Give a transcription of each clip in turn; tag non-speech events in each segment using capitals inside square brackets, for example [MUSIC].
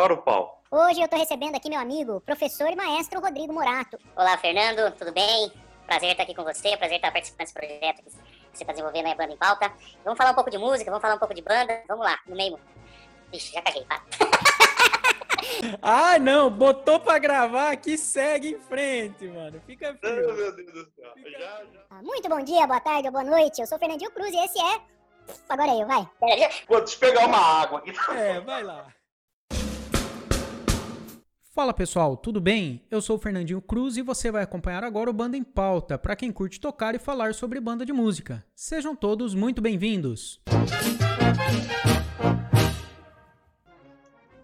Tora o pau. Hoje eu tô recebendo aqui meu amigo, professor e maestro Rodrigo Morato. Olá, Fernando, tudo bem? Prazer estar aqui com você, prazer estar participando desse projeto que você está desenvolvendo aí, Banda em Pauta. Vamos falar um pouco de música, vamos falar um pouco de banda. Vamos lá, no meio. Ixi, já caguei, para. [LAUGHS] Ah, não, botou pra gravar aqui, segue em frente, mano. Fica frio. Meu Deus do céu. Já, já. Ah, Muito bom dia, boa tarde ou boa noite. Eu sou Fernandinho Cruz e esse é. Agora eu, vai. Pô, deixa eu pegar uma água aqui. É, vai lá. Fala pessoal, tudo bem? Eu sou o Fernandinho Cruz e você vai acompanhar agora o Banda em Pauta, para quem curte tocar e falar sobre banda de música. Sejam todos muito bem-vindos.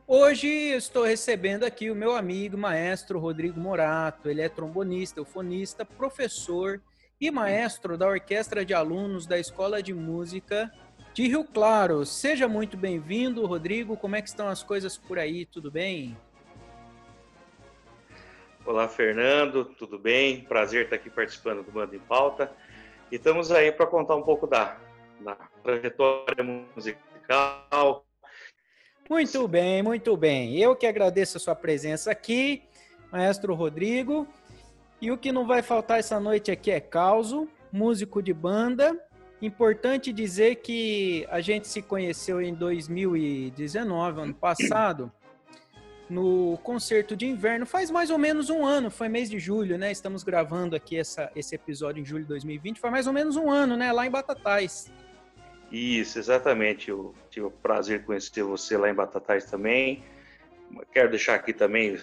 Hoje estou recebendo aqui o meu amigo maestro Rodrigo Morato. Ele é trombonista, eufonista, professor e maestro da orquestra de alunos da Escola de Música de Rio Claro. Seja muito bem-vindo, Rodrigo. Como é que estão as coisas por aí? Tudo bem? Olá, Fernando, tudo bem? Prazer estar aqui participando do Banda em Pauta. E estamos aí para contar um pouco da, da trajetória musical. Muito bem, muito bem. Eu que agradeço a sua presença aqui, maestro Rodrigo. E o que não vai faltar essa noite aqui é causo, músico de banda. Importante dizer que a gente se conheceu em 2019, ano passado, no concerto de inverno. Faz mais ou menos um ano, foi mês de julho, né? Estamos gravando aqui essa, esse episódio em julho de 2020. Foi mais ou menos um ano, né? Lá em Batatais. Isso, exatamente. Eu tive o prazer de conhecer você lá em Batatais também. Quero deixar aqui também,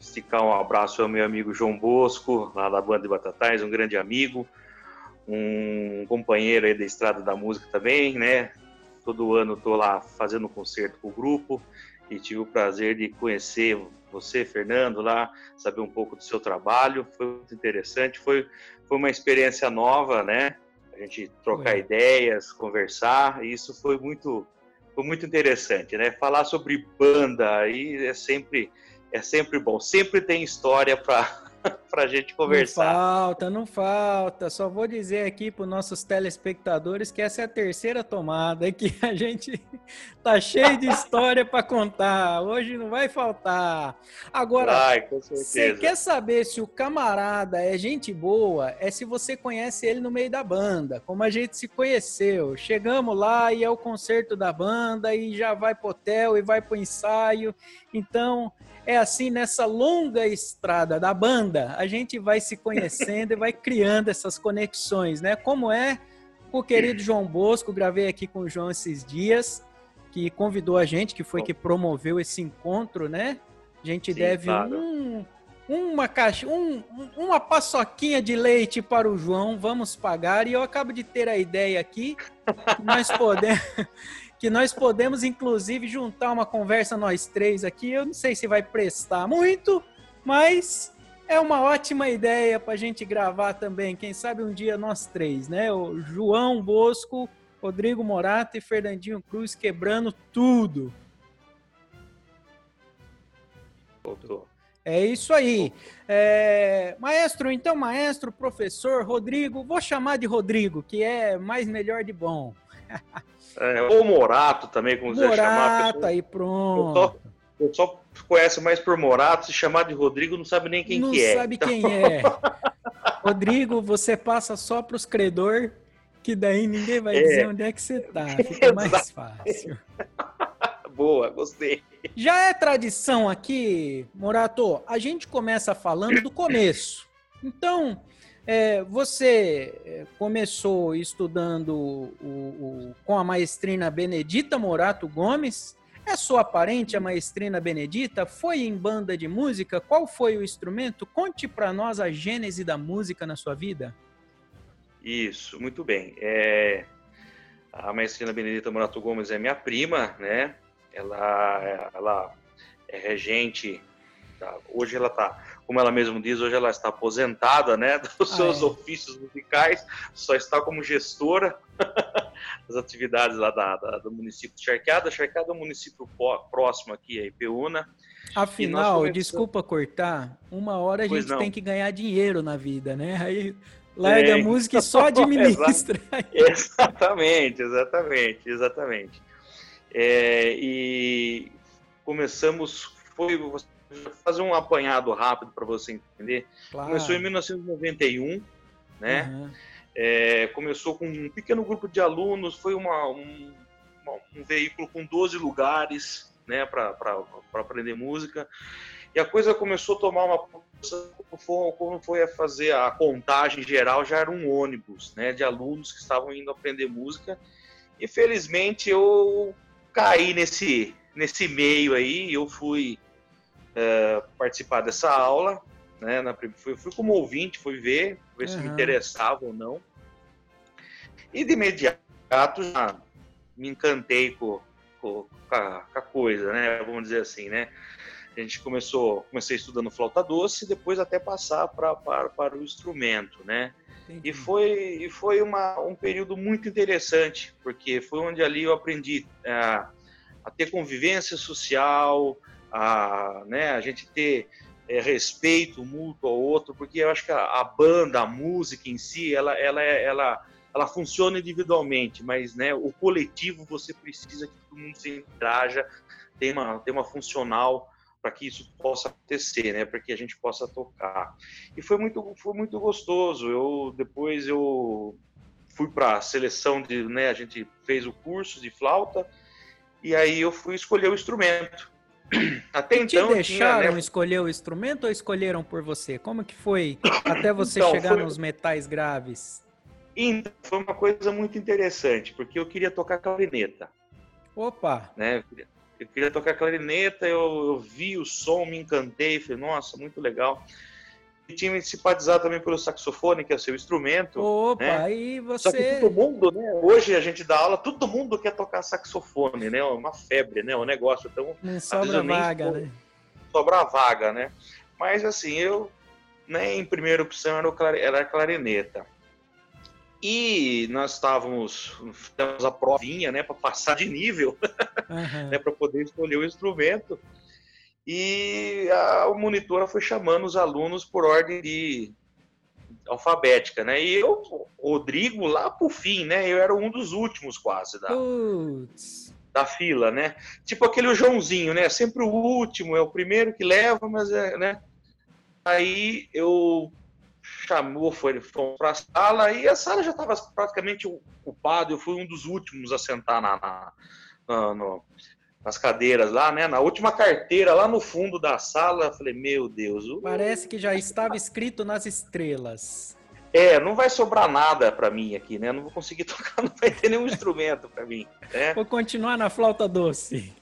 esticar um abraço ao meu amigo João Bosco, lá da banda de Batatais, um grande amigo, um companheiro aí da Estrada da Música também, né? Todo ano estou lá fazendo um concerto com o grupo e tive o prazer de conhecer você, Fernando, lá, saber um pouco do seu trabalho. Foi muito interessante, foi, foi uma experiência nova, né? A gente trocar Foi. ideias, conversar, e isso foi muito, foi muito interessante, né? Falar sobre banda aí é sempre, é sempre bom. Sempre tem história para [LAUGHS] para gente Não conversar. falta, não falta. Só vou dizer aqui para os nossos telespectadores que essa é a terceira tomada, que [LAUGHS] a gente tá cheio de história para contar. Hoje não vai faltar. Agora, com Você quer saber se o camarada é gente boa? É se você conhece ele no meio da banda, como a gente se conheceu. Chegamos lá e é o concerto da banda e já vai pro hotel e vai pro ensaio. Então, é assim nessa longa estrada da banda, a gente vai se conhecendo e vai criando essas conexões, né? Como é com o querido João Bosco, gravei aqui com o João esses dias, que convidou a gente, que foi que promoveu esse encontro, né? A gente Sim, deve claro. um, uma caixa, um, um- uma paçoquinha de leite para o João, vamos pagar. E eu acabo de ter a ideia aqui, nós podemos, que nós podemos inclusive juntar uma conversa nós três aqui. Eu não sei se vai prestar muito, mas é uma ótima ideia para a gente gravar também. Quem sabe um dia nós três, né? O João Bosco, Rodrigo Morato e Fernandinho Cruz quebrando tudo. É isso aí. É, maestro, então, maestro, professor, Rodrigo, vou chamar de Rodrigo, que é mais melhor de bom. [LAUGHS] É, ou Morato também, como quiser chamar. pessoa. aí Eu pronto. só, eu só conheço mais por Morato, se chamar de Rodrigo não sabe nem quem Não que é. sabe quem é. [LAUGHS] Rodrigo, você passa só para os credor, que daí ninguém vai É. dizer onde é que você tá. Fica [LAUGHS] mais fácil. [LAUGHS] Boa, gostei. Já é tradição aqui, Morato, a gente começa falando do começo. Então, é, você é, começou estudando o- o- com a maestrina Benedita Morato Gomes. É sua parente, a maestrina Benedita? Foi em banda de música? Qual foi o instrumento? Conte para nós a gênese da música na sua vida. Isso, muito bem. É, a maestrina Benedita Morato Gomes é minha prima, né? Ela, ela é regente. hoje ela está, como ela mesma diz, hoje ela está aposentada, né? [LAUGHS] Dos Ah, seus é. ofícios musicais, só está como gestora [LAUGHS] das atividades lá da, da- do município de Charqueada. Charqueada é um município próximo aqui, é Ipeúna. Afinal, começamos- desculpa cortar, uma hora a Pois gente não. tem que ganhar dinheiro na vida, né? Aí larga a música e [LAUGHS] só administra. Exatamente, exatamente, exatamente. É, e começamos, foi vou fazer um apanhado rápido para você entender. Claro. Começou em 1991, né? Uhum. É, começou com um pequeno grupo de alunos, foi uma, um, uma- um veículo com 12 lugares né, para aprender música. E a coisa começou a tomar uma quando foi a fazer a contagem geral, já era um ônibus né, de alunos que estavam indo aprender música. E felizmente eu caí nesse, nesse meio aí, eu fui é, participar dessa aula, né, na, fui, fui como ouvinte, fui ver, ver se me interessava ou não. E de imediato já me encantei com, com, com a, com a coisa, né? Vamos dizer assim, né? A gente começou, comecei estudando flauta doce e depois até passar pra, para, para o instrumento, né? Entendi. E foi, e foi uma, um período muito interessante, porque foi onde ali eu aprendi a, a ter convivência social, a, né, a gente ter é, respeito mútuo ao outro, porque eu acho que a, a banda, a música em si, ela, ela, é- ela, ela funciona individualmente, mas né, o coletivo você precisa que todo mundo se interaja, tem uma, tem uma funcional para que isso possa acontecer, né, para que a gente possa tocar. E foi muito, foi muito gostoso. Eu depois eu fui para a seleção de, né, a gente fez o curso de flauta e aí eu fui escolher o instrumento. [CLEARS THROAT] Até Te então tinha, deixaram né, escolher o instrumento ou escolheram por você? Como que foi [COUGHS] até você Então, chegar foi- nos metais graves? Então, foi uma coisa muito interessante, porque eu queria tocar clarineta, Opa! né? Eu queria, eu queria tocar clarineta, eu, eu vi o som, me encantei, falei, nossa, muito legal. E tinha me simpatizado também pelo saxofone, que é o seu instrumento. Opa, né? aí Só que você. todo mundo, né? Hoje a gente dá aula, todo mundo quer tocar saxofone, né? É uma febre, né? O negócio. Então, Não sobra vaga, estou- né? sobra a vaga, né? Mas assim, eu, né, em primeira opção era, o clari- era a clarineta. E nós estávamos, fizemos a provinha, né, para passar de nível, [LAUGHS] Aham. né, para poder escolher o instrumento. E a monitora foi chamando os alunos por ordem de alfabética, né? E eu, Rodrigo, lá pro fim, né? Eu era um dos últimos quase da, da fila, né? Tipo aquele Joãozinho, né? Sempre o último, é o primeiro que leva, mas é, né? Aí eu chamou, foi, fomos para a sala e a sala já estava praticamente ocupada. Eu fui um dos últimos a sentar na, na- na- no- nas cadeiras lá, né? Na última carteira lá no fundo da sala. Eu falei, meu Deus, o- Parece que já estava escrito nas estrelas. é, não vai sobrar nada para mim aqui, né? Não vou conseguir [LAUGHS] tocar, não vai ter nenhum instrumento para mim, né? Vou continuar na flauta doce.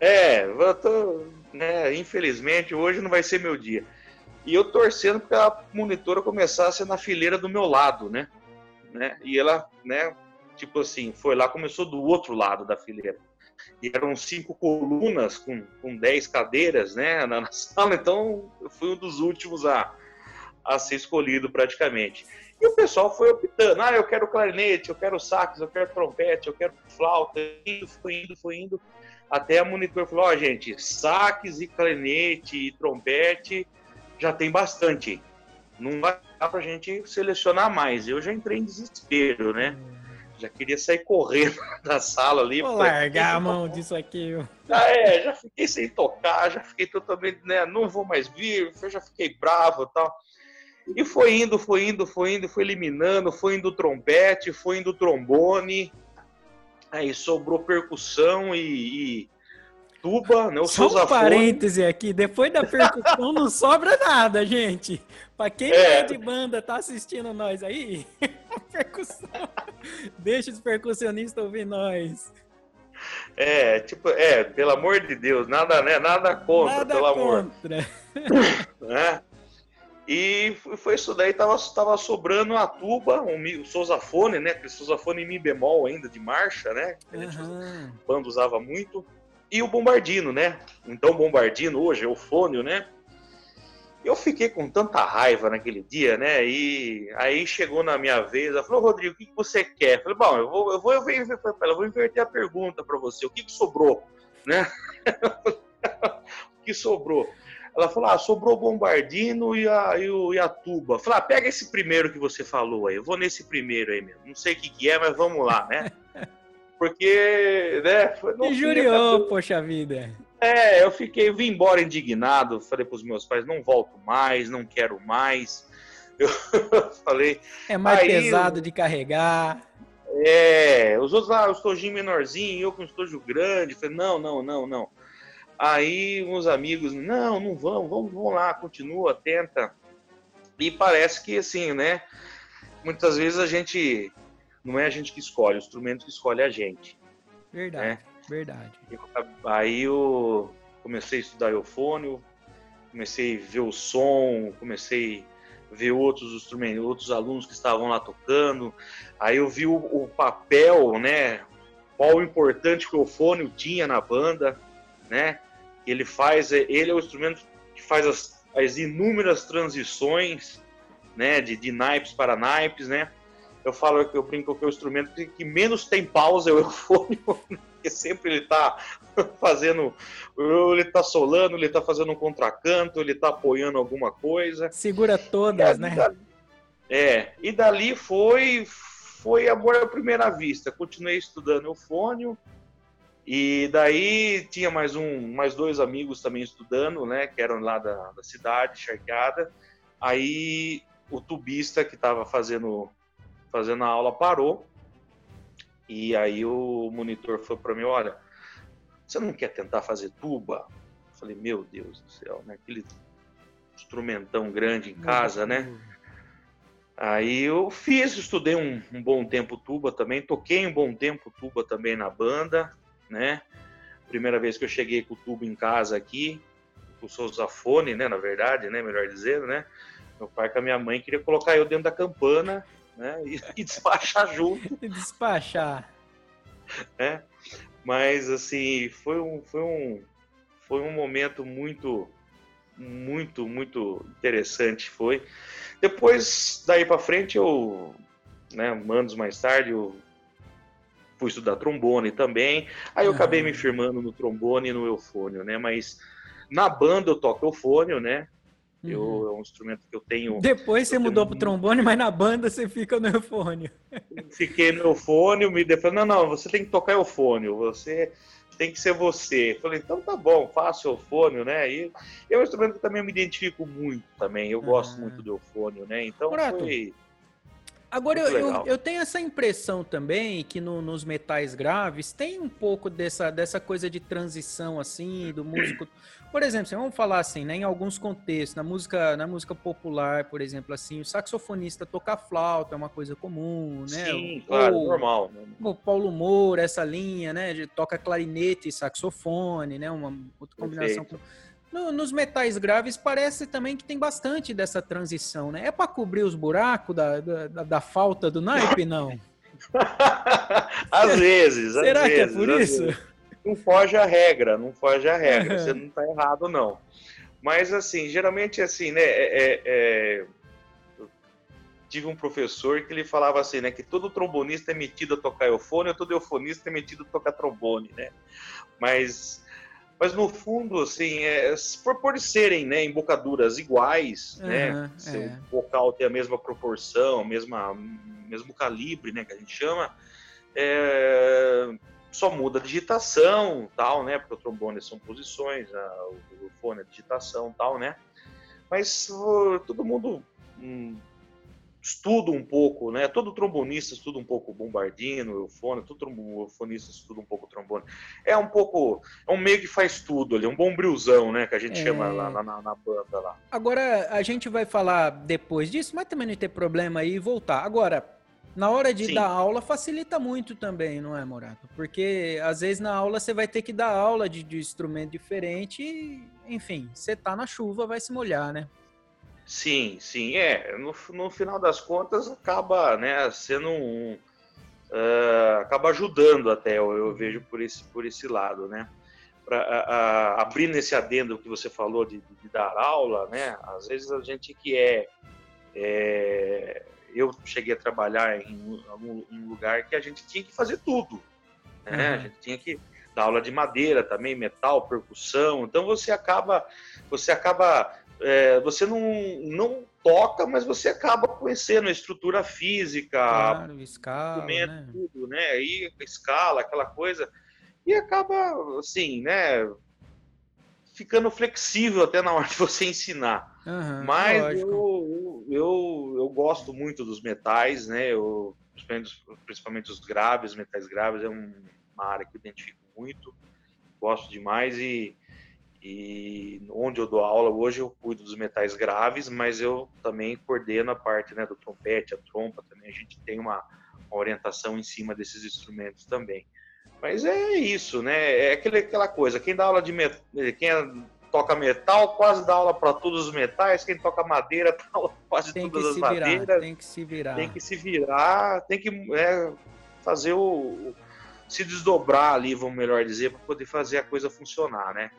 É, eu tô, né, infelizmente hoje não vai ser meu dia. E eu torcendo para a monitora começasse na fileira do meu lado, né? né? E ela, né, tipo assim, foi lá, começou do outro lado da fileira. E eram cinco colunas com, com dez cadeiras, né, [LAUGHS] na, na sala, então eu fui um dos últimos a, a ser escolhido praticamente. E o pessoal foi optando, ah, eu quero clarinete, eu quero sax, eu quero trompete, eu quero flauta, indo, foi indo, foi indo até a monitor falou, ó, gente, saques e clarinete e trompete já tem bastante. Não vai dar pra gente selecionar mais. Eu já entrei em desespero, né? Já queria sair correndo [LAUGHS] da sala ali. Vou falei, largar a mão disso aqui. Ah, é, já fiquei sem tocar, já fiquei totalmente, né? Não vou mais vir, já fiquei bravo e tal. E foi indo, foi indo, foi indo, foi eliminando, foi indo o trompete, foi indo o trombone. Aí sobrou percussão e, e tuba, né? O Só um parêntese aqui, depois da percussão não sobra nada, gente. Pra quem É. é de banda, tá assistindo nós aí, [LAUGHS] percussão. Deixa os percussionistas ouvir nós. É, tipo, é, pelo amor de Deus, nada, né? Nada contra, Nada pelo amor. contra. [LAUGHS] né? E foi- isso daí, tava, tava sobrando a tuba, um, o sousafone, né? Aquele sousafone em mi bemol ainda, de marcha, né? Que a gente Aham. o bando usava muito. E o bombardino, né? Então, bombardino hoje é o fônio, né? Eu fiquei com tanta raiva naquele dia, né? E aí chegou na minha vez, ela falou, Rodrigo, o que, você quer? Eu falei, bom, eu vou, eu vou, eu vou, eu vou, inverter a pergunta para você, o que, que sobrou, né? [LAUGHS] o que sobrou? Ela falou, ah, sobrou o bombardino e a, e, o, e a tuba. Falei, ah, pega esse primeiro que você falou aí, eu vou nesse primeiro aí mesmo. Não sei o que, que é, mas vamos lá, né? [LAUGHS] Porque, né? foi- não tinha juriou, cabelo. poxa vida. É, eu fiquei, vim embora indignado, falei para os meus pais, não volto mais, não quero mais. [LAUGHS] Eu falei. É mais aí, pesado de carregar. É, os outros lá, o estojinho menorzinho, eu com o estojo grande. Falei, não, não, não, não. Aí uns amigos, não, não vamos, vamos, vamos lá, continua, tenta. E parece que assim, né? Muitas vezes a gente não é a gente que escolhe, o instrumento que escolhe a gente. Verdade, né? verdade. Aí eu comecei a estudar eufônio, comecei a ver o som, comecei a ver outros instrumentos, outros alunos que estavam lá tocando. Aí eu vi o, o papel, né? Qual o importante que o eufônio tinha na banda, né? Ele faz, ele é o instrumento que faz as, as inúmeras transições, né? De, de naipes para naipes, né? Eu falo que eu brinco que é o instrumento que, que menos tem pausa é o [LAUGHS] eufônio, porque sempre ele está [LAUGHS] fazendo, ele está solando, ele está fazendo um contracanto, ele está apoiando alguma coisa. Segura todas, né? Dali, é, e dali foi foi amor à primeira vista. Continuei estudando eufônio e daí tinha mais um, mais dois amigos também estudando, né, que eram lá da, da cidade, charqueada. Aí o tubista que estava fazendo fazendo a aula parou. E aí o monitor falou para mim, olha, você não quer tentar fazer tuba? Eu falei, meu Deus do céu, né? Aquele instrumentão grande em casa, né? Aí eu fiz, estudei um, um, bom tempo tuba também, toquei um bom tempo tuba também na banda, né? Primeira vez que eu cheguei com o tubo em casa aqui, com o sousafone, né? Na verdade, né? Melhor dizendo, né? Meu pai com a minha mãe queria colocar eu dentro da campana né? E, [LAUGHS] e despachar junto. E despachar. É, mas assim, foi um, foi um, foi um momento muito, muito, muito interessante. Foi. Depois, daí para frente, eu, né, anos mais tarde, eu fui estudar trombone também. Aí eu acabei me firmando no trombone e no eufônio, né? Mas na banda eu toco eufônio, né? Eu, uhum. é um instrumento que eu tenho. Depois você mudou para o trombone, mas na banda você fica no eufônio. [LAUGHS] Fiquei no eufônio, me defendeu, não, não, você tem que tocar eufônio, você tem que ser você. Falei, então tá bom, faço eufônio, né? E é um instrumento que também eu me identifico muito também, eu gosto muito do eufônio, né? Então foi. Agora, eu, eu, eu, tenho essa impressão também que no, nos metais graves tem um pouco dessa, dessa coisa de transição, assim, do músico. Por exemplo, assim, vamos falar assim, né, em alguns contextos, na música, na música popular, por exemplo, assim, o saxofonista tocar flauta é uma coisa comum, né? Sim, claro, normal. Né? O Paulo Moura, essa linha, né, de toca clarinete e saxofone, né, uma outra combinação com no, nos metais graves parece também que tem bastante dessa transição, né? É para cobrir os buracos da, da, da, falta do naipe, não? [LAUGHS] às vezes, às Será vezes, que é por isso? Vezes. Não foge a regra, não foge a regra. [LAUGHS] Você não está errado, não. Mas, assim, geralmente, assim, né? É, é, é tive um professor que ele falava assim, né, que todo trombonista é metido a tocar eufone, todo eufonista é metido a tocar trombone, né? Mas mas no fundo, assim, é, por, por serem né, embocaduras iguais, uhum, né, é. o vocal tem a mesma proporção, mesma, mesmo calibre, né, que a gente chama, é, só muda a digitação, tal, né, porque o trombone são posições, a, o, o fone é digitação, tal, né, mas todo mundo hum, estudo um pouco, né? Todo trombonista estuda um pouco bombardino, eufone, todo eufonista estuda um pouco trombone. É um pouco, é um meio que faz tudo ali, um bombrilzão, né? Que a gente é... chama lá na, na, banda lá. Agora, a gente vai falar depois disso, mas também não tem problema aí voltar. Agora, na hora de Sim. dar aula facilita muito também, não é, Morato? Porque às vezes na aula você vai ter que dar aula de, de instrumento diferente e, enfim, você tá na chuva, vai se molhar, né? Sim, sim, é. No, no final das contas, acaba né, sendo um. Uh, acaba ajudando até, eu, eu, vejo por esse, por esse lado, né? Pra, abrir nesse adendo que você falou de, de, dar aula, né? Às vezes a gente que é, é eu cheguei a trabalhar em um, um, lugar que a gente tinha que fazer tudo, né? Uhum. A gente tinha que dar aula de madeira também, metal, percussão. Então você acaba, você acaba é, você não, não toca, mas você acaba conhecendo a estrutura física, claro, escala, né? tudo, né? Escala, aquela coisa, e acaba assim, né? Ficando flexível até na hora de você ensinar. Aham, Mas eu, eu, eu, eu gosto muito dos metais, né? Eu, principalmente, principalmente os graves, metais graves é um- uma área que eu identifico muito, gosto demais e, e onde eu dou aula hoje eu cuido dos metais graves, mas eu também coordeno a parte né, do trompete, a trompa também, a gente tem uma, uma orientação em cima desses instrumentos também. Mas é isso, né? É aquele, aquela coisa, quem dá aula de metal, quem é- toca metal quase dá aula para todos os metais, quem toca madeira [LAUGHS] dá aula quase Tem que todas as se virar, madeiras tem que se virar. tem que se virar, tem que é, fazer o- se desdobrar ali, vamos melhor dizer, para poder fazer a coisa funcionar, né?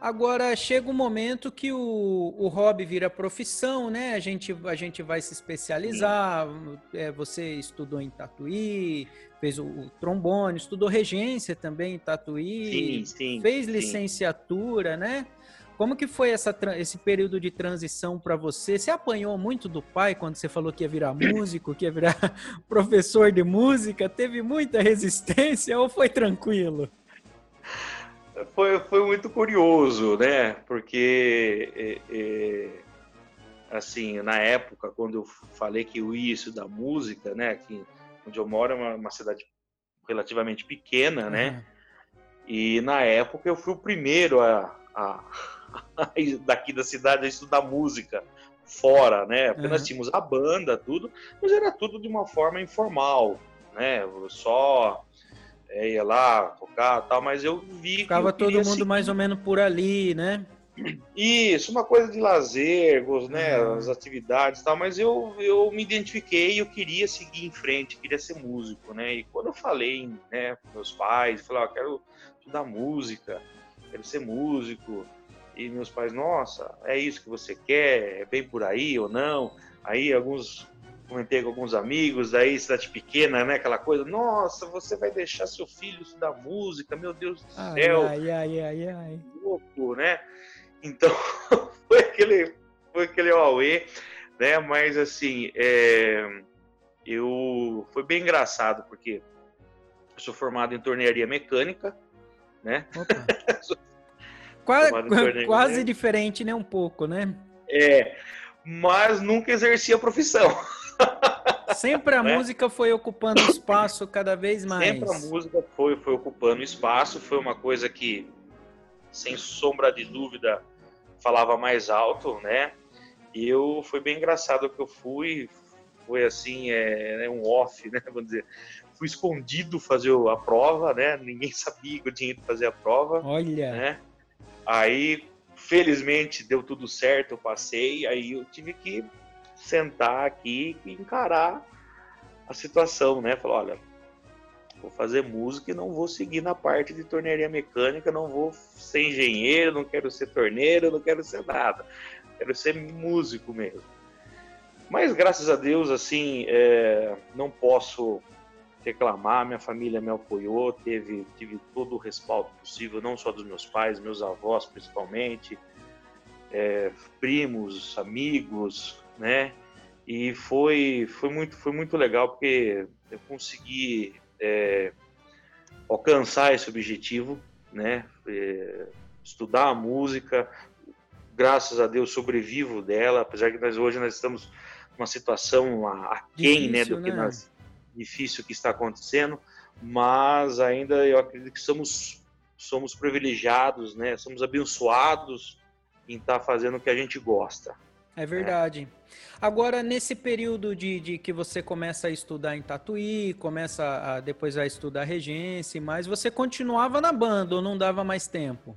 Agora chega um momento que o, o hobby vira profissão, né? A gente, a gente vai se especializar. É, você estudou em Tatuí, fez o, o trombone, estudou regência também em Tatuí, Sim, sim. fez sim. licenciatura, né? Como que foi essa, esse período de transição para você? Você apanhou muito do pai quando você falou que ia virar músico, que ia virar [LAUGHS] professor de música? Teve muita resistência ou foi tranquilo? Foi, foi muito curioso, né? Porque, é, é, assim, na época, quando eu falei que eu ia estudar música, né? Aqui onde eu moro é uma, uma cidade relativamente pequena, né? E na época eu fui o primeiro a, a- [LAUGHS] a daqui da cidade a estudar música fora, né? Apenas Uhum. tínhamos a banda, tudo, mas era tudo de uma forma informal, né? Só é, ia lá tocar tal, mas eu vi que Ficava eu todo mundo seguir mais ou menos por ali, né? isso, uma coisa de lazer, né, Uhum. as atividades e tal, mas eu, eu me identifiquei e eu queria seguir em frente, queria ser músico, né? E quando eu falei, né, com meus pais, falei, ó, quero estudar música, quero ser músico, e meus pais, nossa, é isso que você quer? É bem por aí ou não? Aí alguns comentei com alguns amigos, daí cidade pequena, né, aquela coisa, nossa, você vai deixar seu filho estudar música, meu Deus do Ai, céu ai, ai, ai, ai. louco, né? Então, [LAUGHS] foi aquele, foi aquele Huawei, né? Mas assim, é, eu foi bem engraçado porque eu sou formado em tornearia mecânica, né? [LAUGHS] [LAUGHS] Quase né? diferente, né? Um pouco, né? É, mas nunca exerci a profissão. Sempre a Né? música foi ocupando espaço cada vez mais. Sempre a música foi, foi ocupando espaço, foi uma coisa que, sem sombra de dúvida, falava mais alto, né? E eu foi bem engraçado que eu fui, foi assim, é, né, um off, né? Vamos dizer, fui escondido fazer a prova, né? Ninguém sabia que eu tinha ido fazer a prova, Olha, né? Aí, felizmente, deu tudo certo, eu passei, aí eu tive que sentar aqui e encarar a situação, né? Falar, olha, vou fazer música e não vou seguir na parte de tornearia mecânica, não vou ser engenheiro, não quero ser torneiro, não quero ser nada. Quero ser músico mesmo. Mas graças a Deus, assim, é, não posso reclamar, minha família me apoiou, teve, tive todo o respaldo possível, não só dos meus pais, meus avós principalmente, é, primos, amigos, né? E foi, foi, muito, foi muito legal porque eu consegui é, alcançar esse objetivo, né? É, estudar a música, graças a Deus sobrevivo dela, apesar que nós hoje nós estamos numa situação a- aquém, né, do que né? nós difícil que está acontecendo, mas ainda eu acredito que somos somos privilegiados, né? Somos abençoados em estar fazendo o que a gente gosta. É verdade. Agora, nesse período de, de que você começa a estudar em Tatuí, começa a, depois a estudar regência, mas você continuava na banda ou não dava mais tempo?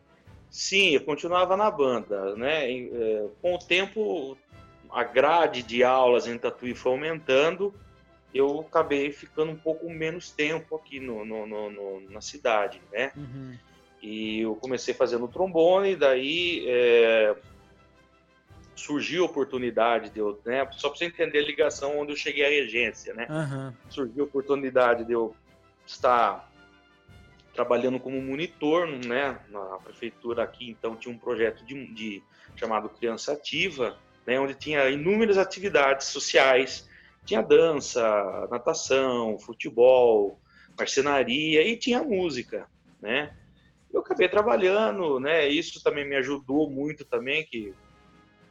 Sim, eu continuava na banda, né? E, é, com o tempo, a grade de aulas em Tatuí foi aumentando, eu acabei ficando um pouco menos tempo aqui no- no- no- na cidade, né? Uhum. E eu comecei fazendo trombone, daí é, surgiu a oportunidade de eu, né? Só para você entender a ligação onde eu cheguei à regência, né? Aham. surgiu a oportunidade de eu estar trabalhando como monitor, né, na prefeitura aqui, então tinha um projeto de, de- chamado Criança Ativa, né, onde tinha inúmeras atividades sociais, tinha dança, natação, futebol, marcenaria e tinha música, né? Eu acabei trabalhando, né? Isso também me ajudou muito também, que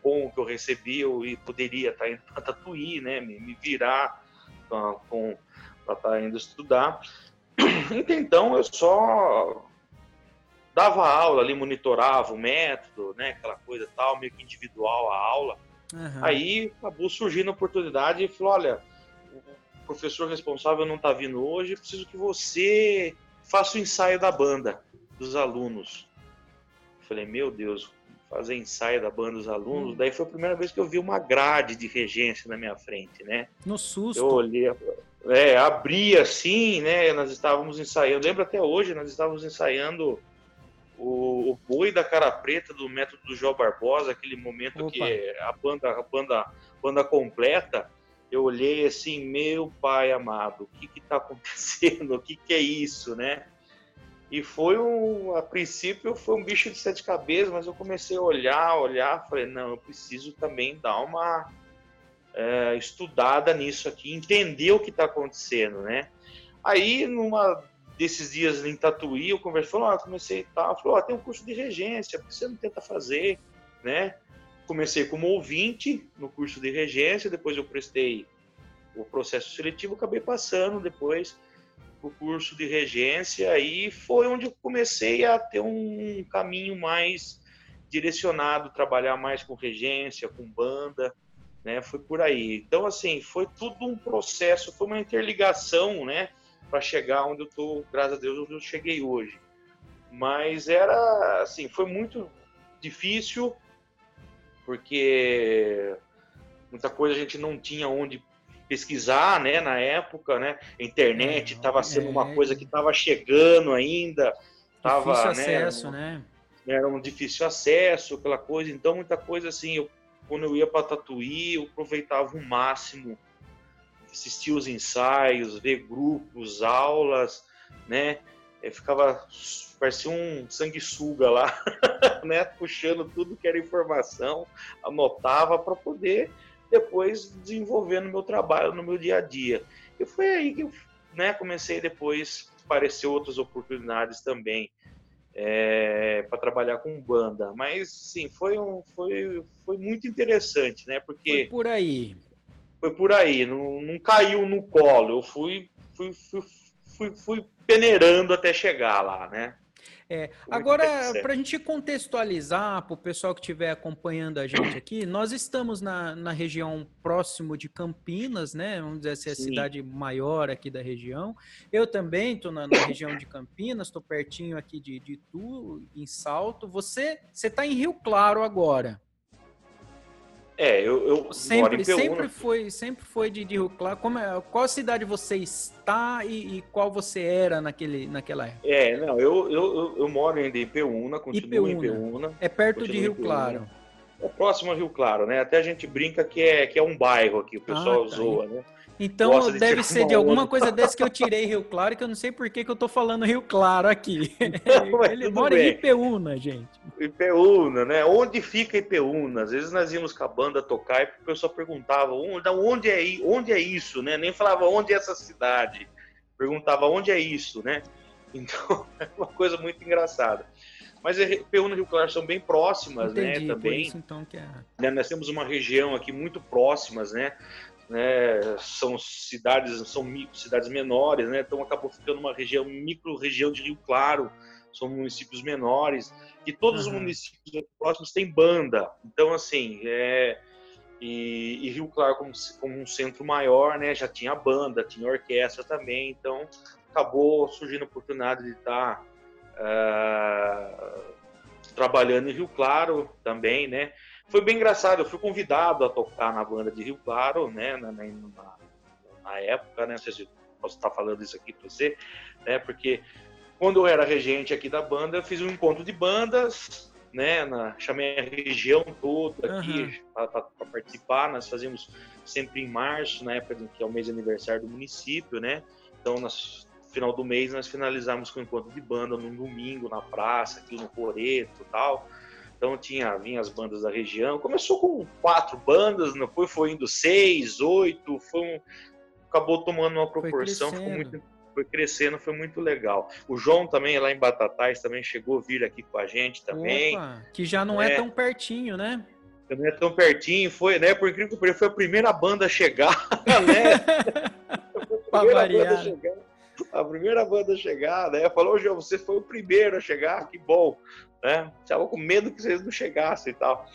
com o que eu recebi, eu poderia estar indo para Tatuí, né? Me, virar para estar tá indo estudar. [CLEARS THROAT] Então eu só dava aula ali, monitorava o método, né? Aquela coisa tal, meio que individual a aula. Uhum. Aí acabou surgindo a oportunidade e falou: olha, o professor responsável não está vindo hoje, preciso que você faça o ensaio da banda dos alunos. falei, meu Deus, fazer ensaio da banda dos alunos. Hum. Daí foi a primeira vez que eu vi uma grade de regência na minha frente, né? No susto. Eu olhei, é, abri assim, né? Nós estávamos ensaiando, lembro até hoje, nós estávamos ensaiando o, o boi da cara preta do método do João Barbosa, aquele momento Opa. que a banda, a banda, a banda completa. Eu olhei assim, meu pai amado, o que que tá acontecendo? O que que é isso, né? E foi um, a princípio foi um bicho de sete cabeças, mas eu comecei a olhar, olhar, falei, não, eu preciso também dar uma é, estudada nisso aqui, entender o que está acontecendo, né? Aí, numa desses dias em Tatuí, eu conversei, falou, ah, comecei e tal, falou, ah, tem um curso de regência, por que você não tenta fazer, né? Comecei como ouvinte no curso de regência, depois eu prestei o processo seletivo, acabei passando depois o curso de regência e foi onde eu comecei a ter um caminho mais direcionado, trabalhar mais com regência, com banda, né? Foi por aí. Então, assim, foi tudo um processo, foi uma interligação, né? Para chegar onde eu tô, graças a Deus, onde eu cheguei hoje. Mas era, assim, foi muito difícil, porque muita coisa a gente não tinha onde pesquisar, né, na época, né? A internet estava é, sendo é, uma coisa que estava chegando ainda, tava, difícil né, acesso, né? Era um difícil acesso, aquela coisa. Então muita coisa assim, eu, quando eu ia para Tatuí, eu aproveitava o máximo, assistir os ensaios, ver grupos, aulas, né? Eu ficava parecia um sanguessuga lá, [LAUGHS] né? Puxando tudo que era informação, anotava para poder depois desenvolvendo meu trabalho no meu dia a dia. E foi aí que eu né, comecei depois aparecer outras oportunidades também é, para trabalhar com banda. Mas sim, foi, um, foi, foi muito interessante, né? Porque foi por aí. Foi por aí, não, não caiu no colo. Eu fui, fui, fui, fui, fui peneirando até chegar lá, né? É, agora, para a gente contextualizar para o pessoal que estiver acompanhando a gente aqui, nós estamos na, na região próximo de Campinas, né? Vamos dizer assim, a Sim. cidade maior aqui da região. Eu também estou na, na, região de Campinas, estou pertinho aqui de, de Tu, em Salto. Você está em Rio Claro agora. É, eu, eu sempre, sempre foi, sempre foi de, de Rio Claro. Como é, qual cidade você está e, e, qual você era naquele, naquela época? É, não, eu, eu, eu moro ainda em Ipeúna, continuo Ipeúna. em Ipeúna. É perto de Rio Claro. É próximo a Rio Claro, né? Até a gente brinca que é, que é um bairro aqui, o pessoal ah, tá zoa, né? Então de deve ser de alguma coisa desse que eu tirei Rio Claro, que eu não sei por que, que eu tô falando Rio Claro aqui. Não, [LAUGHS] Ele mora bem. em Ipeúna, gente. Ipeúna, né? Onde fica Ipeúna? Às vezes nós íamos com a banda tocar e o pessoal perguntava onde, onde, é, onde é isso, né? Nem falava onde é essa cidade. Perguntava onde é isso, né? Então, [LAUGHS] é uma coisa muito engraçada. Mas Ipeúna e Rio Claro são bem próximas, né, Entendi, né? Também. Isso, então, que é... Né, nós temos uma região aqui muito próximas, né? né, são cidades, são cidades menores, né, então acabou ficando uma região, micro-região de Rio Claro, são municípios menores, e todos uhum. os municípios próximos têm banda, então assim, é, e, e, Rio Claro como, como, um centro maior, né, já tinha banda, tinha orquestra também, então acabou surgindo a oportunidade de estar uh, trabalhando em Rio Claro também, né, foi bem engraçado. Eu fui convidado a tocar na banda de Rio Claro, né, na, na, na época, né, não sei se posso estar falando isso aqui para você, né, porque quando eu era regente aqui da banda, eu fiz um encontro de bandas, né, na, chamei a região toda aqui uhum. para participar. Nós fazíamos sempre em março, na época que é o mês de aniversário do município, né. Então, no final do mês, nós finalizamos com o encontro de banda num domingo na praça, aqui no Coreto, tal. Então tinha vinha as bandas da região. Começou com quatro bandas, depois foi indo seis, oito, foi um, acabou tomando uma proporção, foi ficou muito foi crescendo, foi muito legal. O João também, lá em Batatais, também chegou a vir aqui com a gente também. Opa, que já não é, é tão pertinho, né? Também é tão pertinho, foi, né? Por incrível que pareça, foi a primeira banda a chegar, [LAUGHS] né? [LAUGHS] a primeira banda a chegar. [LAUGHS] A primeira banda a chegar, né? Falou, João, você foi o primeiro a chegar, que bom, né? Tava com medo que vocês não chegassem e tal.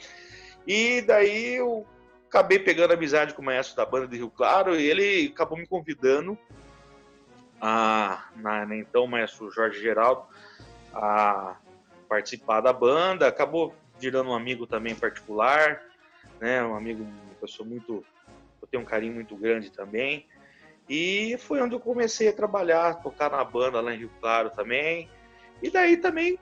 E daí eu acabei pegando amizade com o maestro da banda de Rio Claro e ele acabou me convidando a, na, né, então maestro Jorge Geraldo a participar da banda. Acabou virando um amigo também particular, né? Um amigo, uma pessoa muito, eu tenho um carinho muito grande também. E foi onde eu comecei a trabalhar, tocar na banda lá em Rio Claro também. E daí também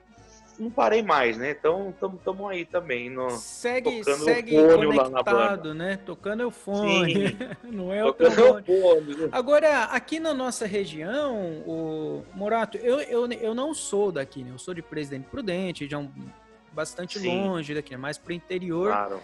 não parei mais, né? Então estamos aí também. No, segue segue conectado, né? Tocando o fone. [LAUGHS] não é o fone. Né? Agora, aqui na nossa região, o Morato, eu, eu, eu não sou daqui, né? Eu sou de Presidente Prudente, já um, bastante Sim. longe daqui, né? mais para o interior. Claro.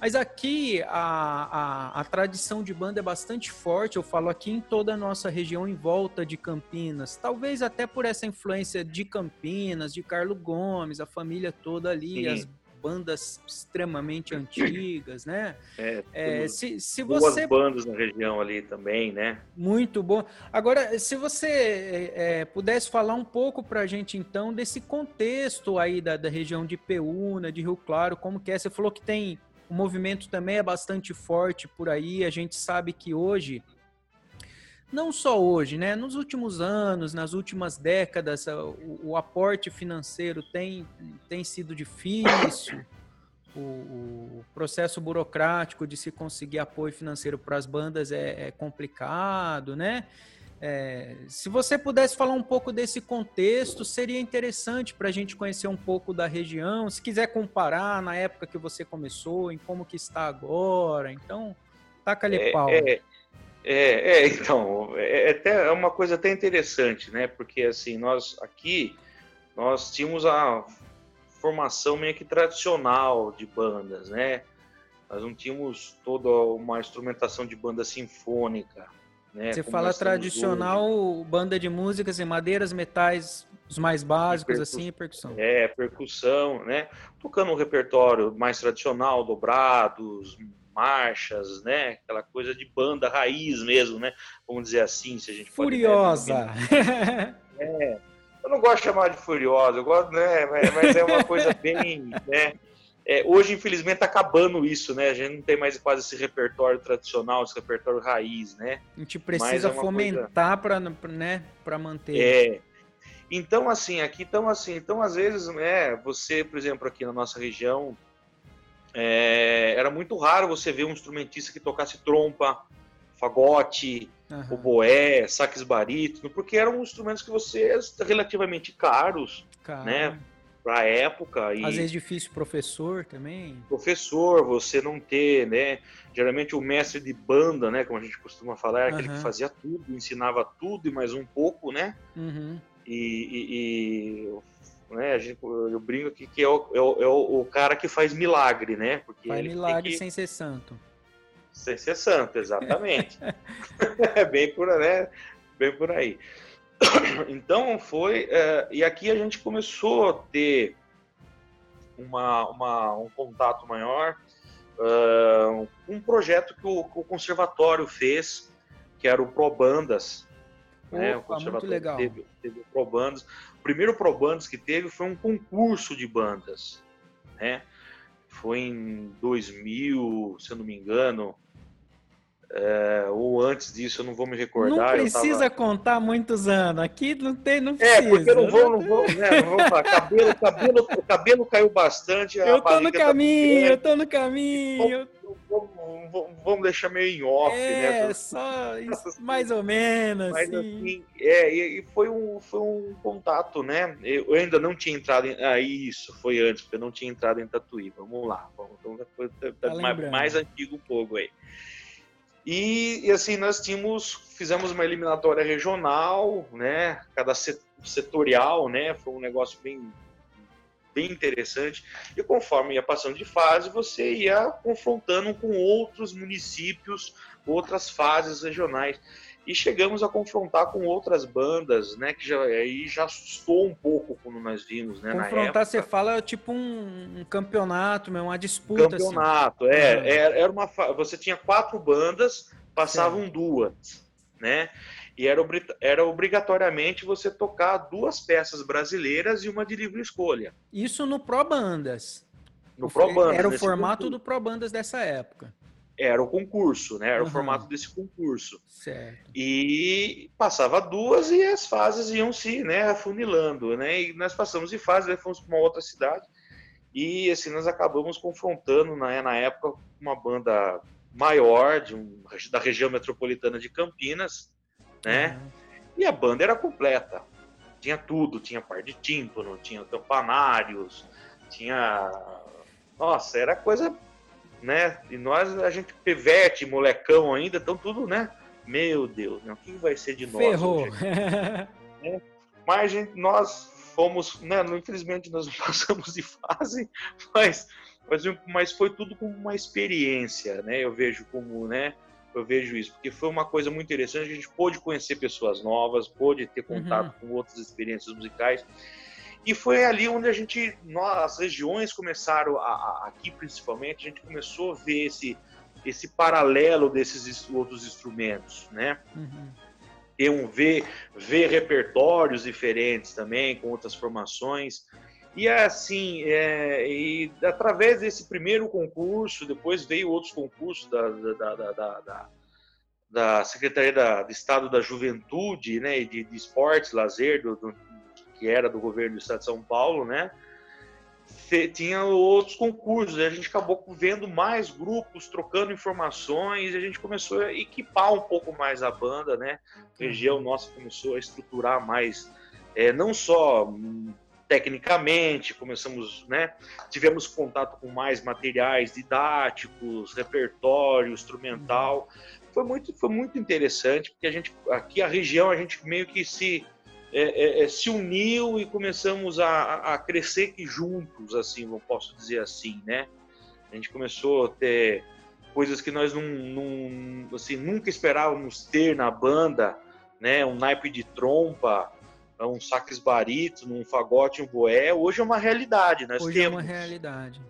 Mas aqui a, a, a, tradição de banda é bastante forte, eu falo aqui em toda a nossa região em volta de Campinas. Talvez até por essa influência de Campinas, de Carlo Gomes, a família toda ali, Sim. as bandas extremamente antigas, né? É, é se, se você bandas na região ali também, né? Muito bom. Agora, se você é, é pudesse falar um pouco para a gente então desse contexto aí da, da região de Peúna, de Rio Claro, como que é? Você falou que tem o movimento também é bastante forte por aí. A gente sabe que hoje, não só hoje, né? Nos últimos anos, nas últimas décadas, o, o aporte financeiro tem, tem sido difícil. O, o, processo burocrático de se conseguir apoio financeiro para as bandas é, é complicado, né? É, se você pudesse falar um pouco desse contexto, seria interessante para a gente conhecer um pouco da região. Se quiser comparar na época que você começou, em como que está agora, então taca-lhe é, pau. É, é, é, então, é, é até é uma coisa até interessante, né? Porque assim, nós aqui nós tínhamos a formação meio que tradicional de bandas, né? Nós não tínhamos toda uma instrumentação de banda sinfônica, né? Você fala tradicional, hoje. banda de músicas em madeiras, metais, os mais básicos, assim, e percussão. É, percussão, né? Tocando um repertório mais tradicional, dobrados, marchas, né? Aquela coisa de banda raiz mesmo, né? Vamos dizer assim, se a gente Furiosa! [LAUGHS] é, eu não gosto de chamar de furiosa, eu gosto, né? Mas, mas é uma coisa bem, né? É, hoje, infelizmente, está acabando isso, né? A gente não tem mais quase esse repertório tradicional, esse repertório raiz, né? A gente precisa é fomentar coisa... para né, manter. É. Então, assim, aqui estão assim, então às vezes, né, você, por exemplo, aqui na nossa região, é, era muito raro você ver um instrumentista que tocasse trompa, fagote, uhum. oboé, saques barítono, porque eram instrumentos que você relativamente caros, né? Para a época. E Às vezes difícil professor também. Professor, você não ter, né? Geralmente o mestre de banda, né? Como a gente costuma falar, é aquele uhum. que fazia tudo, ensinava tudo e mais um pouco, né? Uhum. E, e, e né, a gente, eu brinco aqui que é o, é, o, é o, cara que faz milagre, né? Porque faz milagre que... sem ser santo. Sem ser santo, exatamente. [LAUGHS] [LAUGHS] é bem por, né? bem por aí. [COUGHS] Então foi. É, e aqui a gente começou a ter uma, uma um contato maior, uh, um projeto que o, que o, conservatório fez, que era o Probandas. Opa, né? O conservatório muito legal. Teve, teve o Probandas. O primeiro Probandas que teve foi um concurso de bandas. Né? Foi em 2000, se eu não me engano, é, ou antes disso, eu não vou me recordar. Não precisa tava... contar muitos anos. Aqui não tem, não precisa. É, porque eu não vou, não vou, né, não vou falar. Cabelo, cabelo, o cabelo caiu bastante. Eu tô no tá caminho, tá eu tô no caminho. Vamos, vamos, vamos, deixar meio em off, é, né? só isso, mais ou menos. Mas assim, assim é, e, foi um, foi um contato, né? Eu ainda não tinha entrado em. Ah, isso, foi antes, porque eu não tinha entrado em Tatuí. Vamos lá, vamos, então, tá mais, mais antigo um pouco aí. E, e, assim, nós tínhamos, fizemos uma eliminatória regional, né? Cada setorial, né? Foi um negócio bem, bem interessante. E conforme ia passando de fase, você ia confrontando com outros municípios, outras fases regionais. E chegamos a confrontar com outras bandas, né? Que já, aí já assustou um pouco quando nós vimos, né? Confrontar, você fala tipo um, um campeonato, uma disputa. Assim. Campeonato, assim. é, uhum. era uma. Você tinha quatro bandas, passavam Sim. duas, né? E era, era obrigatoriamente você tocar duas peças brasileiras e uma de livre escolha. Isso no Pro Bandas. No Pro Bandas. Era o formato do Pro Bandas dessa época era o concurso, né? Era uhum. o formato desse concurso. Certo. E passava duas e as fases iam se, né, afunilando, né? E nós passamos de fase, fomos para uma outra cidade e assim nós acabamos confrontando né, na época uma banda maior de um, da região metropolitana de Campinas, né? Uhum. E a banda era completa. Tinha tudo, tinha par de tímpano, tinha campanários, tinha nossa, era coisa né? E nós, a gente pevete, molecão ainda, então tudo, né? Meu Deus, né? o que vai ser de nós? Ferrou. [LAUGHS] né? Mas gente, nós fomos, né? Infelizmente nós [LAUGHS] não passamos de fase, mas, mas, mas foi tudo como uma experiência, né? Eu vejo como, né? Eu vejo isso, porque foi uma coisa muito interessante, a gente pôde conhecer pessoas novas, pôde ter contato uhum. com outras experiências musicais. E foi ali onde a gente, nós, as regiões começaram, a, a, aqui principalmente, a gente começou a ver esse, esse paralelo desses outros instrumentos, né? Uhum. Ter um, ver, ver repertórios diferentes também, com outras formações. E é assim, é, e através desse primeiro concurso, depois veio outros concursos da, da, da, da, da Secretaria da, de Estado da Juventude né, e de, de Esportes, Lazer, do, do que era do governo do estado de São Paulo, né? Tinha outros concursos, a gente acabou vendo mais grupos, trocando informações, a gente começou a equipar um pouco mais a banda, né? A região nossa começou a estruturar mais, é, não só tecnicamente, começamos, né? Tivemos contato com mais materiais didáticos, repertório instrumental. Foi muito, foi muito interessante, porque a gente, aqui a região, a gente meio que se é, é, é, se uniu e começamos a, a crescer juntos, assim, eu posso dizer assim, né? A gente começou a ter coisas que nós não, não assim, nunca esperávamos ter na banda, né? Um naipe de trompa, um sax barito, um fagote, um boé. Hoje é uma realidade, nós Hoje temos. é uma realidade.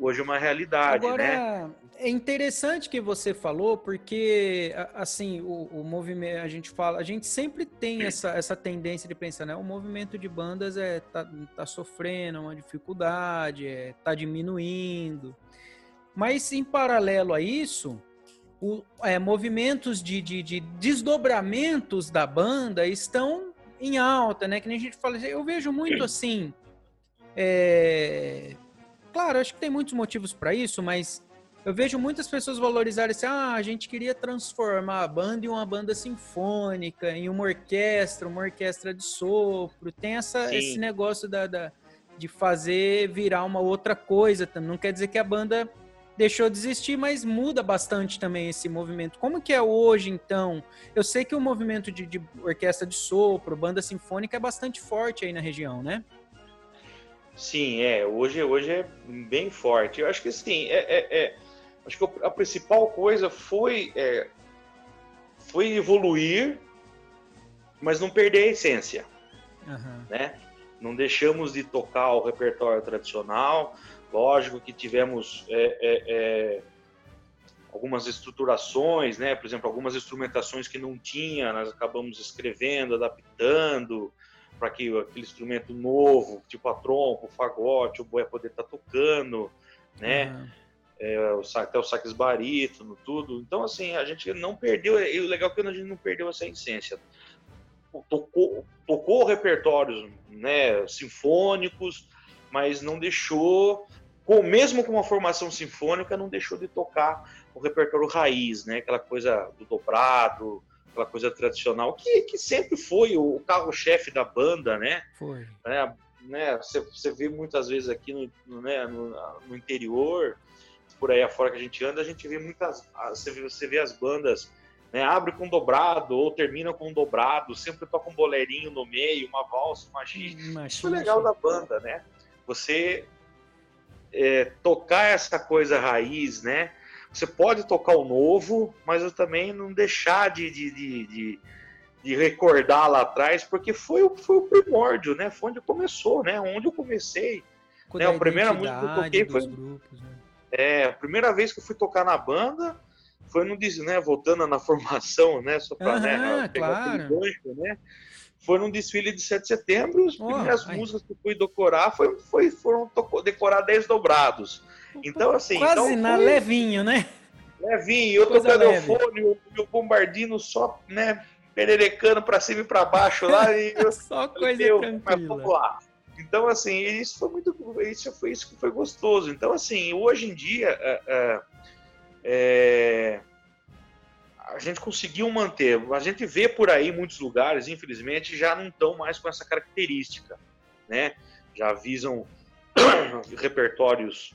Hoje é uma realidade, Agora, né? É interessante que você falou, porque assim, o, o, movimento, a gente fala, a gente sempre tem essa, essa tendência de pensar, né? O movimento de bandas é tá, tá sofrendo uma dificuldade, é, tá diminuindo. Mas em paralelo a isso, o, é, movimentos de, de, de, desdobramentos da banda estão em alta, né? Que nem a gente fala, eu vejo muito assim. É, claro, acho que tem muitos motivos para isso, mas eu vejo muitas pessoas valorizarem assim, ah, a gente queria transformar a banda em uma banda sinfônica, em uma orquestra, uma orquestra de sopro. Tem essa, esse negócio da, da, de fazer virar uma outra coisa. Não quer dizer que a banda deixou de existir, mas muda bastante também esse movimento. Como que é hoje, então? Eu sei que o movimento de, de orquestra de sopro, banda sinfônica é bastante forte aí na região, né? Sim, é. Hoje, hoje é bem forte. Eu acho que sim. É, é, é Acho que a principal coisa foi, é, foi evoluir, mas não perder a essência. Uhum. Né? Não deixamos de tocar o repertório tradicional. Lógico que tivemos é, é, é, algumas estruturações, né? por exemplo, algumas instrumentações que não tinha, nós acabamos escrevendo, adaptando para que aquele instrumento novo, tipo a trompa, o fagote, o boi poder estar tá tocando, né? Uhum é, o, até o saques barítono, tudo. Então, assim, a gente não perdeu, e o legal é que a gente não perdeu essa essência. Tocou, tocou repertórios né, sinfônicos, mas não deixou, com, mesmo com uma formação sinfônica, não deixou de tocar o repertório raiz, né, aquela coisa do dobrado, aquela coisa tradicional, que, que sempre foi o carro-chefe da banda, né? Foi. É, né, você, você vê muitas vezes aqui no, né, no, no interior, por aí afora que a gente anda, a gente vê muitas. Você vê, você vê as bandas, né? Abre com dobrado ou termina com dobrado, sempre toca um boleirinho no meio, uma valsa, uma giz. Isso é legal da banda, né? Você é, tocar essa coisa raiz, né? você pode tocar o novo, mas eu também não deixar de, de, de, de, de recordar lá atrás, porque foi, o- foi o primórdio, né? Foi onde começou, né? Onde eu comecei. Com né, a a primeira música que eu toquei foi- grupos, né? É, a primeira vez que eu fui tocar na banda foi no né, voltando na [LAUGHS] formação, né, só para pegar aquele claro. né? Foi num desfile de 7 de setembro, as primeiras músicas que eu fui decorar foi, foi, foram decorar 10 dobrados. Então, assim, Quase então na foi levinho, né? levinho, eu Coisa tocando o leve. fone, o meu bombardino só, né, pererecando para cima e para baixo lá, e [LAUGHS] eu Só coisa Meu, mas vamos tranquila. lá. Então, assim, isso foi muito. Isso foi isso que foi gostoso. Então, assim, hoje em dia, é, é, é, a gente conseguiu manter. A gente vê por aí muitos lugares, infelizmente, já não estão mais com essa característica, né? Já visam [COUGHS] repertórios,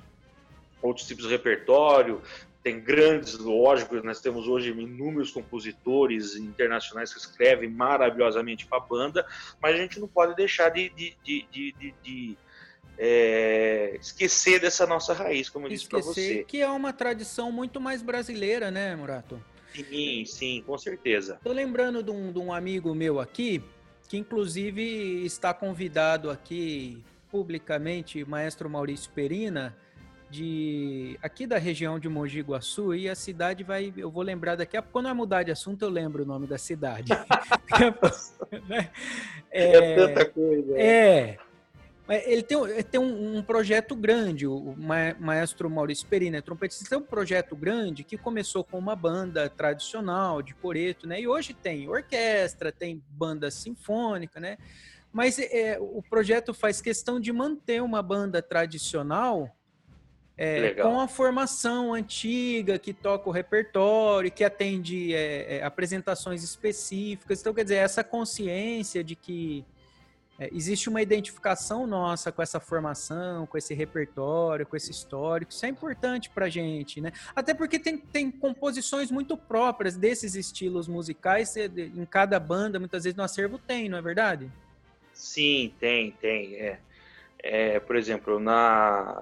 outros tipos de repertório. Tem grandes, lógico, nós temos hoje inúmeros compositores internacionais que escrevem maravilhosamente para a banda, mas a gente não pode deixar de, de, de, de, é, esquecer dessa nossa raiz, como eu disse para você. que é uma tradição muito mais brasileira, né, Murato? Sim, sim, com certeza. Tô lembrando de um, de um amigo meu aqui, que inclusive está convidado aqui publicamente, maestro Maurício Perina, de aqui da região de Mogi Guaçu, e a cidade vai, eu vou lembrar daqui a pouco, quando vai mudar de assunto eu lembro o nome da cidade. Né? [LAUGHS] [LAUGHS] É, tanta coisa. É. Ele tem, um- ele tem um, um projeto grande, o o ma- maestro Maurício Perina, é trompetista, tem um projeto grande que começou com uma banda tradicional de coreto, né? E hoje tem orquestra, tem banda sinfônica, né? Mas é, o projeto faz questão de manter uma banda tradicional é, com a formação antiga, que toca o repertório, que atende é, é, apresentações específicas. Então, quer dizer, essa consciência de que é, existe uma identificação nossa com essa formação, com esse repertório, com esse histórico. Isso é importante pra gente, né? Até porque tem, tem composições muito próprias desses estilos musicais em cada banda, muitas vezes no acervo tem, não é verdade? Sim, tem, tem. É. É, por exemplo, na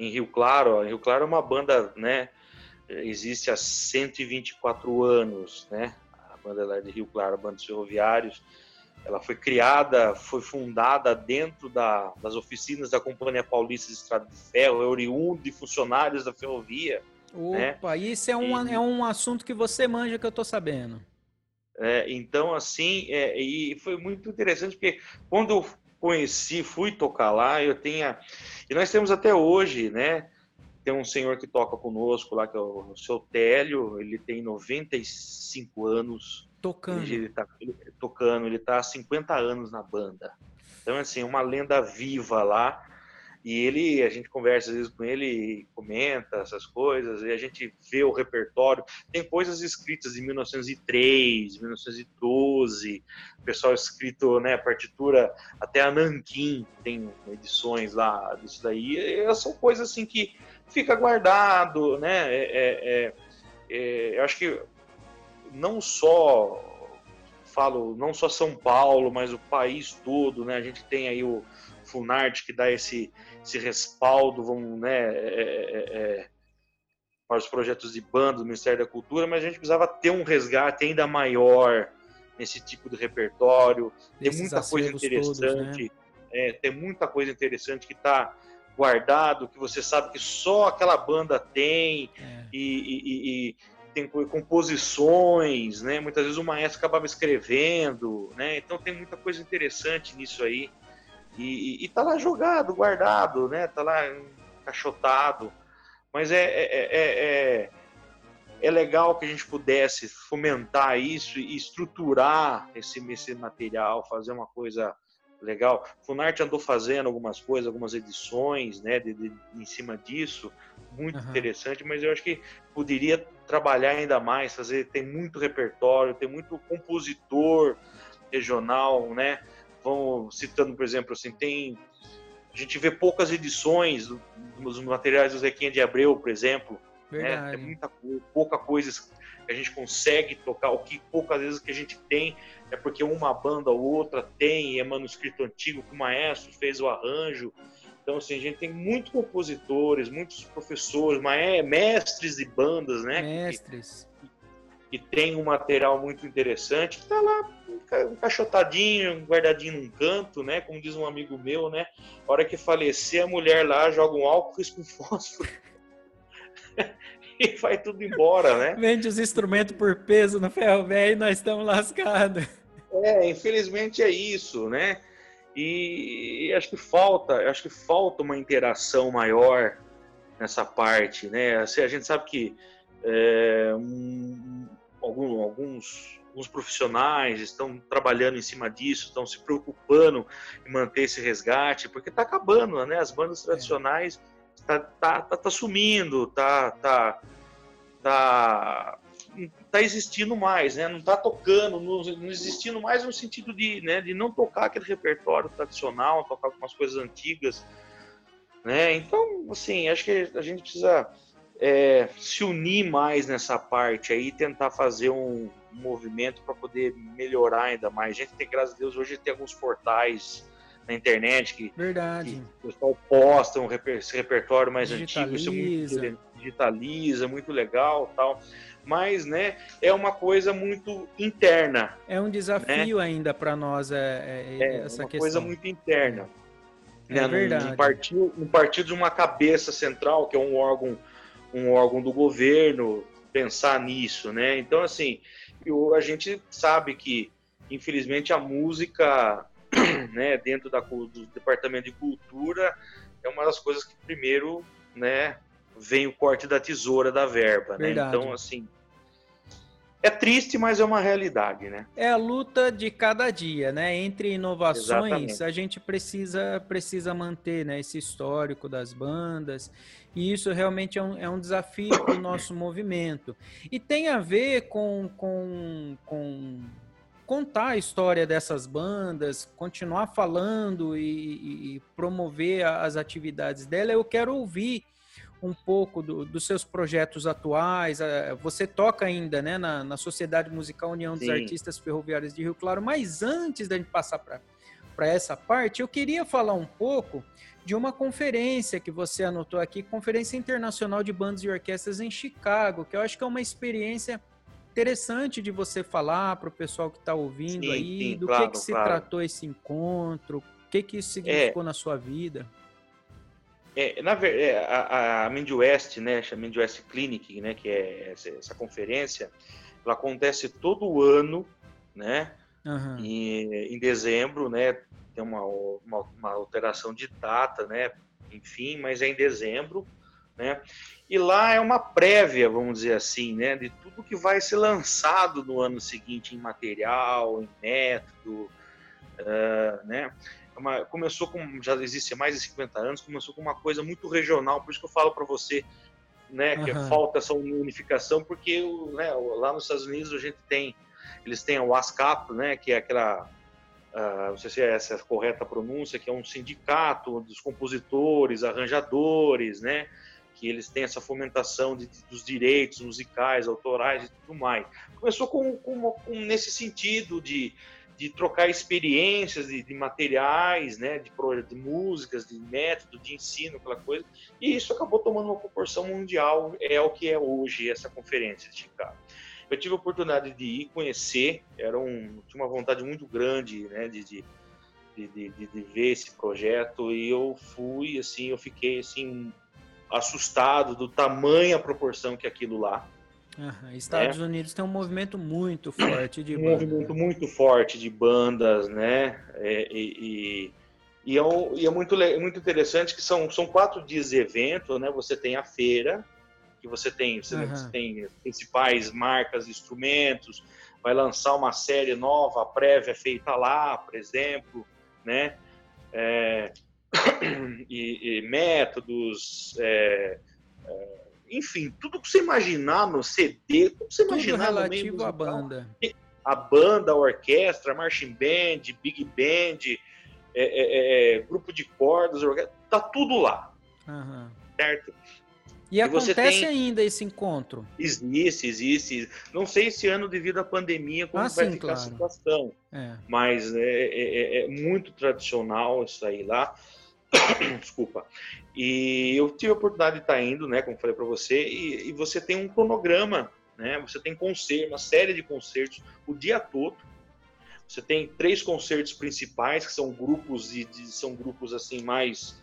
em Rio Claro, ó, Rio Claro é uma banda, né? Existe há 124 anos, né? A banda lá de Rio Claro, a banda dos ferroviários, ela foi criada, foi fundada dentro da- das oficinas da Companhia Paulista de Estrada de Ferro, é oriundo de funcionários da ferrovia. É. Opa, isso é um, E- é um assunto que você manja que eu tô sabendo. É, então, assim, é, e foi muito interessante, porque quando eu conheci, fui tocar lá, eu tinha. E nós temos até hoje, né? Tem um senhor que toca conosco lá, que é o seu Télio, ele tem 95 anos, Tocando. ele, ele tá ele- tocando, ele tá há 50 anos na banda. Então, assim, uma lenda viva lá. E ele, a gente conversa às vezes com ele, comenta essas coisas, e a gente vê o repertório. Tem coisas escritas em 1903, 1912, pessoal escrito, né, partitura até a Nanquim tem edições lá disso daí. E são coisas assim que fica guardado, né? É, é, é, é, eu acho que não só falo não só São Paulo, mas o país todo, né? A gente tem aí o Funarte que dá esse, esse respaldo, vamos, né? é, é, é, para os projetos de banda do Ministério da Cultura, mas a gente precisava ter um resgate ainda maior nesse tipo de repertório. Tem muita coisa acervos todos, né? interessante, é, tem muita coisa interessante que está guardado, que você sabe que só aquela banda tem É. e, e- e- tem co- composições, né? Muitas vezes o maestro acabava escrevendo, né? Então tem muita coisa interessante nisso aí. E, e, e tá lá jogado, guardado, né? Tá lá encaixotado. Mas é, é, é, é, é legal que a gente pudesse fomentar isso e estruturar esse, esse material, fazer uma coisa legal. Funarte andou fazendo algumas coisas, algumas edições, né, de, de- em cima disso, muito Aham. interessante, mas eu acho que poderia trabalhar ainda mais, fazer, tem muito repertório, tem muito compositor regional, né, vão citando, por exemplo, assim, tem, a gente vê poucas edições do- dos materiais do Zequinha de Abreu, por exemplo, né? Verdade. Tem muita pouca coisa que a gente consegue tocar, o que poucas vezes que a gente tem é porque uma banda ou outra tem, é manuscrito antigo que o maestro fez o arranjo. Então, assim, a gente tem muitos compositores, muitos professores, mestres de bandas, né? Mestres. Que, tem um material muito interessante, que tá lá encaixotadinho, guardadinho num canto, né? Como diz um amigo meu, né? A hora que falecer, a mulher lá joga um álcool [LAUGHS] com fósforo. [LAUGHS] e vai tudo embora, né? Vende os instrumentos por peso no ferro velho e nós estamos lascados. É, infelizmente é isso, né? E acho que falta, acho que falta uma interação maior nessa parte, né? Assim, a gente sabe que é, um, algum, alguns, alguns profissionais estão trabalhando em cima disso, estão se preocupando em manter esse resgate, porque está acabando, né? As bandas tradicionais tá, tá, tá, tá sumindo, tá, tá, tá está existindo mais, né? Não está tocando, não, não, existindo mais no sentido de, né, de não tocar aquele repertório tradicional, tocar algumas coisas antigas, né? Então, assim, acho que a gente precisa é, se unir mais nessa parte aí, tentar fazer um, movimento para poder melhorar ainda mais. A gente tem, graças a Deus, hoje tem alguns portais na internet que, Verdade. que o pessoal posta um reper, esse repertório mais antigo, isso é muito, digitaliza, muito legal, tal mas né, é uma coisa muito interna. É um desafio né? ainda para nós é, é, é, essa uma questão. coisa muito interna. É né? verdade. Partido, um partido de uma cabeça central, que é um órgão, um órgão do governo, pensar nisso, né? Então, assim, eu, a gente sabe que, infelizmente, a música, [CLEARS THROAT] né, dentro da, do departamento de cultura, é uma das coisas que primeiro, né, vem o corte da tesoura da verba, né? Então, assim, é triste, mas é uma realidade, né? É a luta de cada dia, né? Entre inovações, Exatamente. a gente precisa precisa manter, né, esse histórico das bandas. E isso realmente é um, é um desafio para o nosso movimento. E tem a ver com, com, com contar a história dessas bandas, continuar falando e, e, e promover as atividades dela. Eu quero ouvir um pouco do, dos seus projetos atuais. Eh, você toca ainda né, na, na Sociedade Musical União dos Sim. Artistas Ferroviários de Rio Claro, mas antes da gente passar para essa parte, eu queria falar um pouco de uma conferência que você anotou aqui, Conferência Internacional de Bandas e Orquestras em Chicago, que eu acho que é uma experiência interessante de você falar para o pessoal que está ouvindo sim, aí, sim, do claro, que, que se claro. tratou esse encontro, o que, que isso significou é. na sua vida. É, na é, a, a West, né, a Mind West Clinic, né, que é essa, essa, conferência, ela acontece todo ano, né, uhum. e, em dezembro, né, tem uma, uma, uma, alteração de data, né, enfim, mas é em dezembro, né, e lá é uma prévia, vamos dizer assim, né, de tudo que vai ser lançado no ano seguinte em material, em método, uh, né, uma, começou com, já existe mais de 50 anos, começou com uma coisa muito regional, por isso que eu falo para você, né, que uhum. falta essa unificação, porque né, lá nos Estados Unidos a gente tem, eles têm o ASCAP, né, que é aquela, uh, não sei se é essa a correta pronúncia, que é um sindicato dos compositores, arranjadores, né, que eles têm essa fomentação de, dos direitos musicais, autorais e tudo mais. Começou com, com, com nesse sentido de de trocar experiências de, de materiais, né, de, de músicas, de método, de ensino, aquela coisa, e isso acabou tomando uma proporção mundial, é o que é hoje essa conferência de Chicago. Eu tive a oportunidade de ir conhecer, era um, tinha uma vontade muito grande, né, de, de de, ver esse projeto e eu fui assim eu fiquei assim assustado do tamanho a proporção que aquilo lá Estados né? Unidos tem um movimento muito forte de um bandas. movimento muito forte de bandas, né? É, e, e, e, é, um, e é muito, muito interessante que são, são quatro dias de evento, né? Você tem a feira, que você tem, você, uhum. você tem principais marcas, instrumentos, vai lançar uma série nova, prévia feita lá, por exemplo, né? É, [COUGHS] e, e, métodos, é, é enfim, tudo que você imaginar no CD, tudo que você tudo imaginar relativo no meio à banda. A banda, a orquestra, marching band, big band, é, é, é, grupo de cordas, tá tudo lá. Uhum. Certo? E, e acontece tem... ainda esse encontro? Existe, existe. Não sei esse ano devido à pandemia como ah, vai sim, ficar claro. a situação. É. Mas é, é, é, é, muito tradicional isso aí lá. [COUGHS] Desculpa. E eu tive a oportunidade de estar indo, né, como falei para você, e, e, você tem um cronograma, né? Você tem concerto, uma série de concertos o dia todo. Você tem três concertos principais que são grupos de são grupos assim mais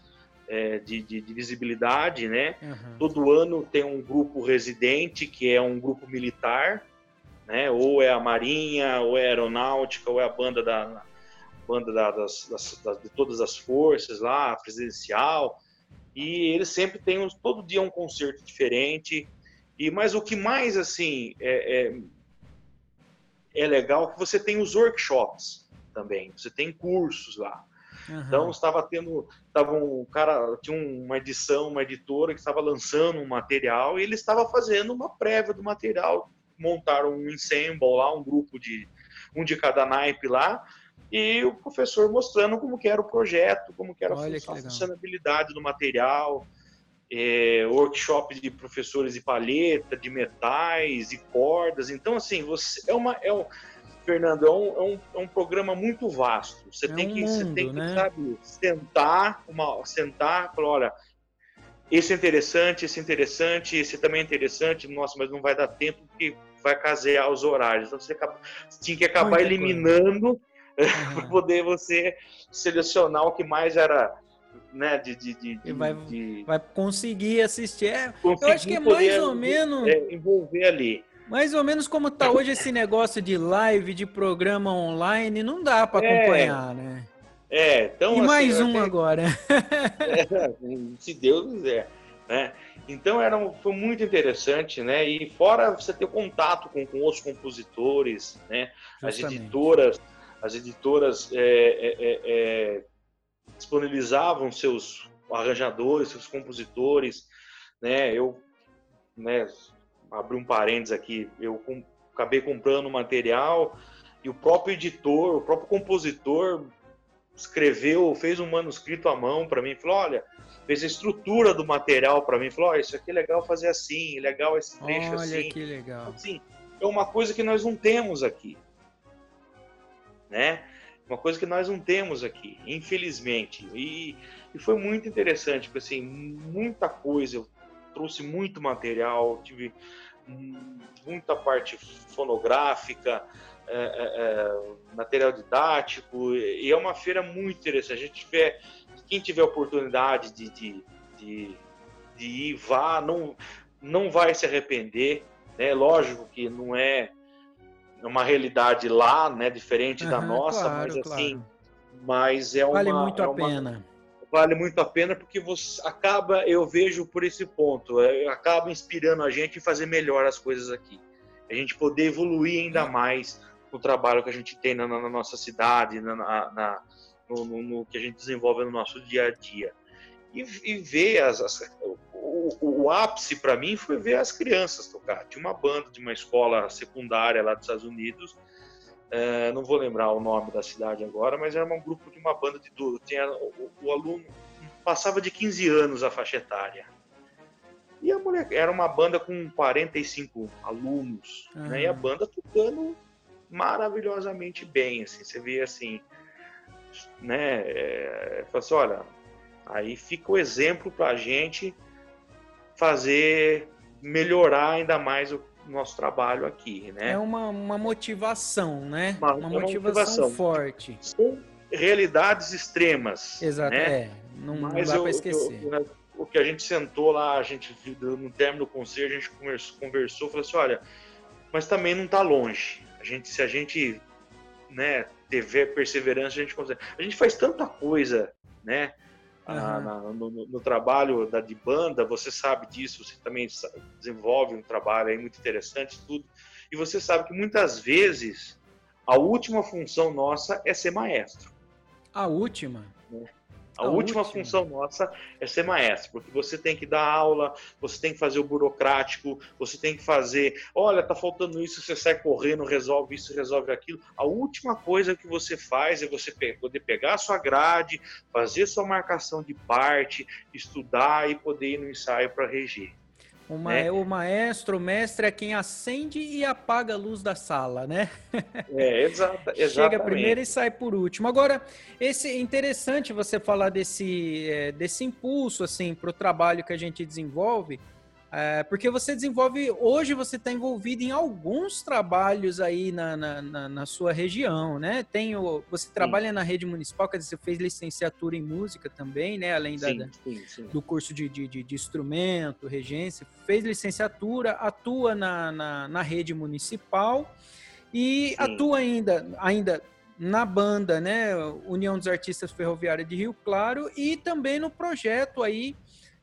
é, de, de, de, visibilidade, né? Uhum. Todo ano tem um grupo residente que é um grupo militar, né? Ou é a Marinha, ou é a Aeronáutica, ou é a banda da banda da, das, das, de todas as forças lá, presidencial. E eles sempre têm todo dia um concerto diferente. E mas o que mais assim é, é, é legal é que você tem os workshops também. Você tem cursos lá. Uhum. Então estava tendo, estava um cara tinha uma edição, uma editora que estava lançando um material e ele estava fazendo uma prévia do material, montaram um ensemble lá, um grupo de um de cada naipe lá, e o professor mostrando como que era o projeto, como que era Olha, a, funcionalidade do material, é, workshop de professores de palheta, de metais e cordas. Então, assim, você é uma. É um, Fernando, é um, é um, é um programa muito vasto. Você é tem um que, mundo, você tem que né? sabe, sentar, uma, sentar, falar, olha, esse é interessante, esse é interessante, esse também é interessante, nossa, mas não vai dar tempo porque vai casear os horários. Então você, acaba, você tinha que acabar eliminando Uhum. [LAUGHS] para poder você selecionar o que mais era né, de, de, de, vai, de vai conseguir assistir. É, conseguir eu acho que é mais ou menos. é, envolver ali. Mais ou menos como tá hoje esse negócio de live, de programa online, não dá para É. acompanhar, né? É, então, e assim, mais um até- agora. É, [LAUGHS] se Deus quiser, né? Então era um- foi muito interessante, né? E fora você ter contato com, com outros compositores, né? As Justamente. editoras, as editoras é, é, é, é, disponibilizavam seus arranjadores, seus compositores, né? Eu, né? Abri um parênteses aqui, eu com- acabei comprando material e o próprio editor, o próprio compositor escreveu, fez um manuscrito à mão para mim, falou, olha, fez a estrutura do material para mim, falou, olha, isso aqui é legal fazer assim, legal esse trecho Olha assim. que legal. Assim, é uma coisa que nós não temos aqui, né? Uma coisa que nós não temos aqui, infelizmente. E, e foi muito interessante, porque assim, muita coisa, eu trouxe muito material, tive muita parte fonográfica, é, é, é, material didático, e é uma feira muito interessante. A gente tiver, quem tiver oportunidade de, de, de, de ir, vá, não, não vai se arrepender. Né? Lógico que não é uma realidade lá, né, diferente da Aham, nossa, claro, mas assim, claro. mas é uma Vale muito é a uma- pena. vale muito a pena porque você acaba, eu vejo por esse ponto, é, acaba inspirando a gente a fazer melhor as coisas aqui. A gente poder evoluir ainda mais o trabalho que a gente tem na, na nossa cidade, na, na- na- no, no- no que a gente desenvolve no nosso dia a dia. E, e ver as, as- o, o ápice para mim foi ver as crianças tocar. Tinha uma banda de uma escola secundária lá dos Estados Unidos, é, não vou lembrar o nome da cidade agora, mas era um grupo de uma banda de duro. Tinha o, o aluno passava de 15 anos a faixa etária. E a mulher era uma banda com 45 alunos, né? E a Aham. banda tocando maravilhosamente bem, assim. Você vê assim, né? É, fala assim, olha, aí fica o exemplo para a gente fazer melhorar ainda mais o nosso trabalho aqui, né? É uma, uma motivação, né? Uma- Uma, uma motivação, motivação. forte. São realidades extremas, Exato, né? é. Não, não Mas dá eu- para eu- esquecer. eu- o que a gente sentou lá, a gente no término do conselho, a gente conversou, conversou falou assim, olha, mas também não está longe. A gente, se a gente, né, tiver perseverança, a gente consegue. A gente faz tanta coisa, né? Na- Aham. na- no, no- trabalho da, de banda, você sabe disso, você também sa- desenvolve um trabalho aí muito interessante, tudo. E você sabe que muitas vezes a última função nossa é ser maestro. A última. A, A última, última. função nossa é ser maestro, porque você tem que dar aula, você tem que fazer o burocrático, você tem que fazer, olha, tá faltando isso, você sai correndo, resolve isso, resolve aquilo. A última coisa que você faz é você poder pegar a sua grade, fazer sua marcação de parte, estudar e poder ir no ensaio para reger. O, ma né? o maestro, o mestre é quem acende e apaga a luz da sala, né? É, exata, [LAUGHS] exatamente. Chega primeiro e sai por último. Agora, esse é interessante você falar desse, é, desse impulso assim para o trabalho que a gente desenvolve, é, porque você desenvolve, hoje você está envolvido em alguns trabalhos aí na, na, na, na sua região, né? Tem o, você trabalha sim. na rede municipal, quer dizer, você fez licenciatura em música também, né? Além da, sim, sim, do curso de, de, de, instrumento, regência, fez licenciatura, atua na, na, na rede municipal e atua ainda, ainda na banda, né? União dos Artistas Ferroviários de Rio Claro e também no projeto aí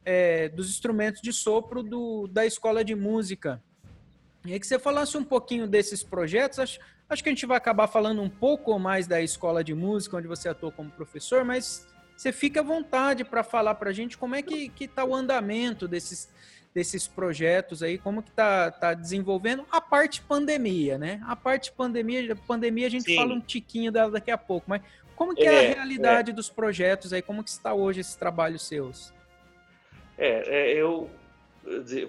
é, dos instrumentos de sopro do, da escola de música. E que você falasse um pouquinho desses projetos, acho, acho que a gente vai acabar falando um pouco mais da escola de música, onde você atuou como professor, mas você fica à vontade para falar para a gente como é que está o andamento desses, desses projetos aí, como que está tá desenvolvendo a parte pandemia, né? A parte pandemia, pandemia a gente Sim. fala um tiquinho dela daqui a pouco, mas como que é, é a realidade é. dos projetos aí, como que está hoje esses trabalhos seus? É, é eu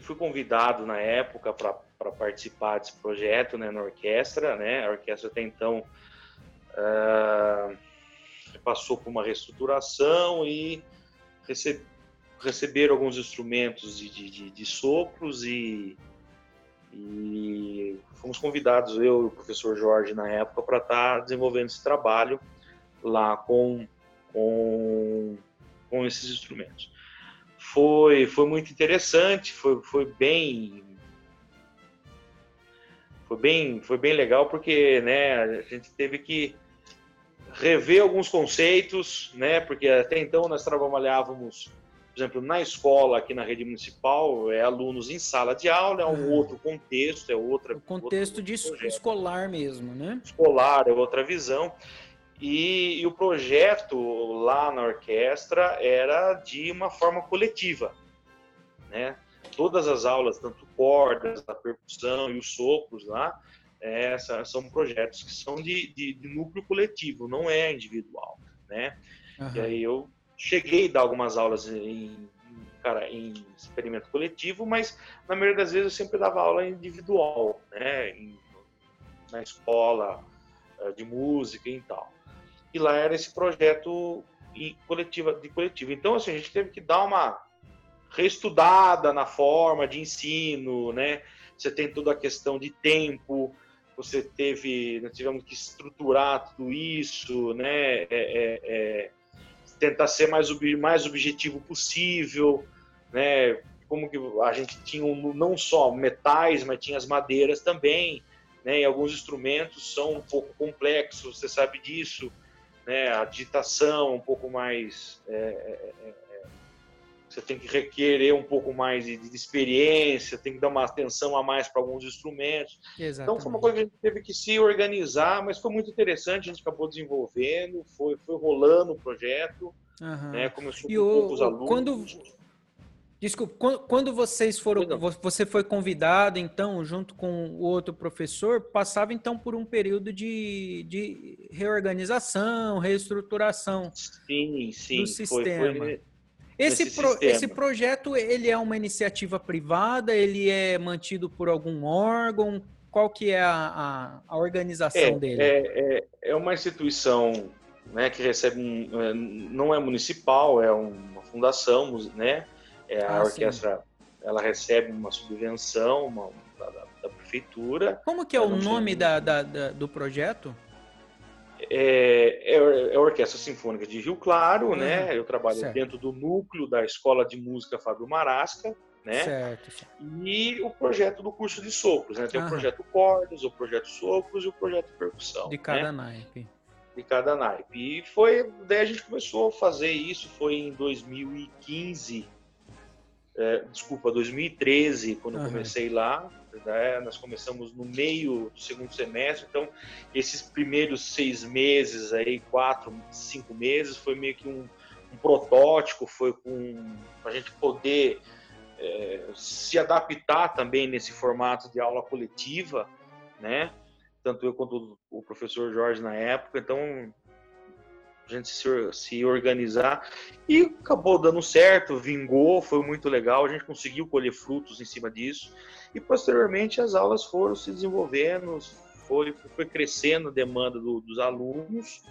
fui convidado na época para participar desse projeto né, na orquestra, né? A orquestra até então uh, passou por uma reestruturação e recebe, receberam alguns instrumentos de, de, de sopros e, e, fomos convidados, eu e o professor Jorge, na época, para estar tá desenvolvendo esse trabalho lá com, com, com esses instrumentos foi, foi muito interessante, foi, foi bem foi bem foi bem legal porque né a gente teve que rever alguns conceitos né porque até então nós trabalhávamos por exemplo na escola aqui na rede municipal é alunos em sala de aula é um é. outro contexto é outra o contexto outro de escolar mesmo né? Escolar é outra visão e, e, o projeto lá na orquestra era de uma forma coletiva, né? Todas as aulas, tanto cordas, a percussão e os sopros lá, é, são projetos que são de, de, de, núcleo coletivo, não é individual, né? Uhum. E aí eu cheguei a dar algumas aulas em, cara, em experimento coletivo, mas na maioria das vezes eu sempre dava aula individual, né? Em, na escola eh, de música e tal e lá era esse projeto coletiva, de coletivo. Então, assim, a gente teve que dar uma reestudada na forma de ensino, né? Você tem toda a questão de tempo, você teve, nós tivemos que estruturar tudo isso, né? É, é, é, tentar ser mais, mais objetivo possível, né? Como que a gente tinha não só metais, mas tinha as madeiras também, né? E alguns instrumentos são um pouco complexos, você sabe disso né, a digitação um pouco mais. É, é, é, é, você tem que requerer um pouco mais de, de, experiência, tem que dar uma atenção a mais para alguns instrumentos. Exatamente. Então foi uma coisa que a gente teve que se organizar, mas foi muito interessante, a gente acabou desenvolvendo, foi, foi rolando o projeto, uhum. né, começou e com o, poucos alunos. Quando Desculpa, quando vocês foram, você foi convidado, então, junto com o outro professor, passava então por um período de, de reorganização, reestruturação sim, sim, do sistema. Foi, foi esse, pro, sistema. esse projeto, ele é uma iniciativa privada, ele é mantido por algum órgão? Qual que é a, a, a organização é, dele? É, é, é, uma instituição né, que recebe, um, é, não é municipal, é uma fundação, né? É, a ah, orquestra sim. ela recebe uma subvenção uma, da, da, prefeitura. Como que é o nome da, da, do projeto? É, é, é, a Orquestra Sinfônica de Rio Claro, uhum. né? Eu trabalho certo. dentro do núcleo da Escola de Música Fábio Marasca, né? Certo, certo. E o projeto do curso de sopros, né? Tem uhum. o projeto Cordas, o projeto Sopros e o projeto Percussão. De cada né? naipe. De cada naipe. E foi, daí a gente começou a fazer isso, foi em 2015, é, desculpa, 2013, quando uhum. eu comecei lá, né, nós começamos no meio do segundo semestre, então esses primeiros seis meses aí, quatro, cinco meses, foi meio que um, um protótipo, foi com a gente poder é, se adaptar também nesse formato de aula coletiva, né? Tanto eu quanto o professor Jorge na época, então a gente se, se organizar e acabou dando certo, vingou, foi muito legal, a gente conseguiu colher frutos em cima disso e posteriormente as aulas foram se desenvolvendo, foi, foi crescendo a demanda do, dos alunos,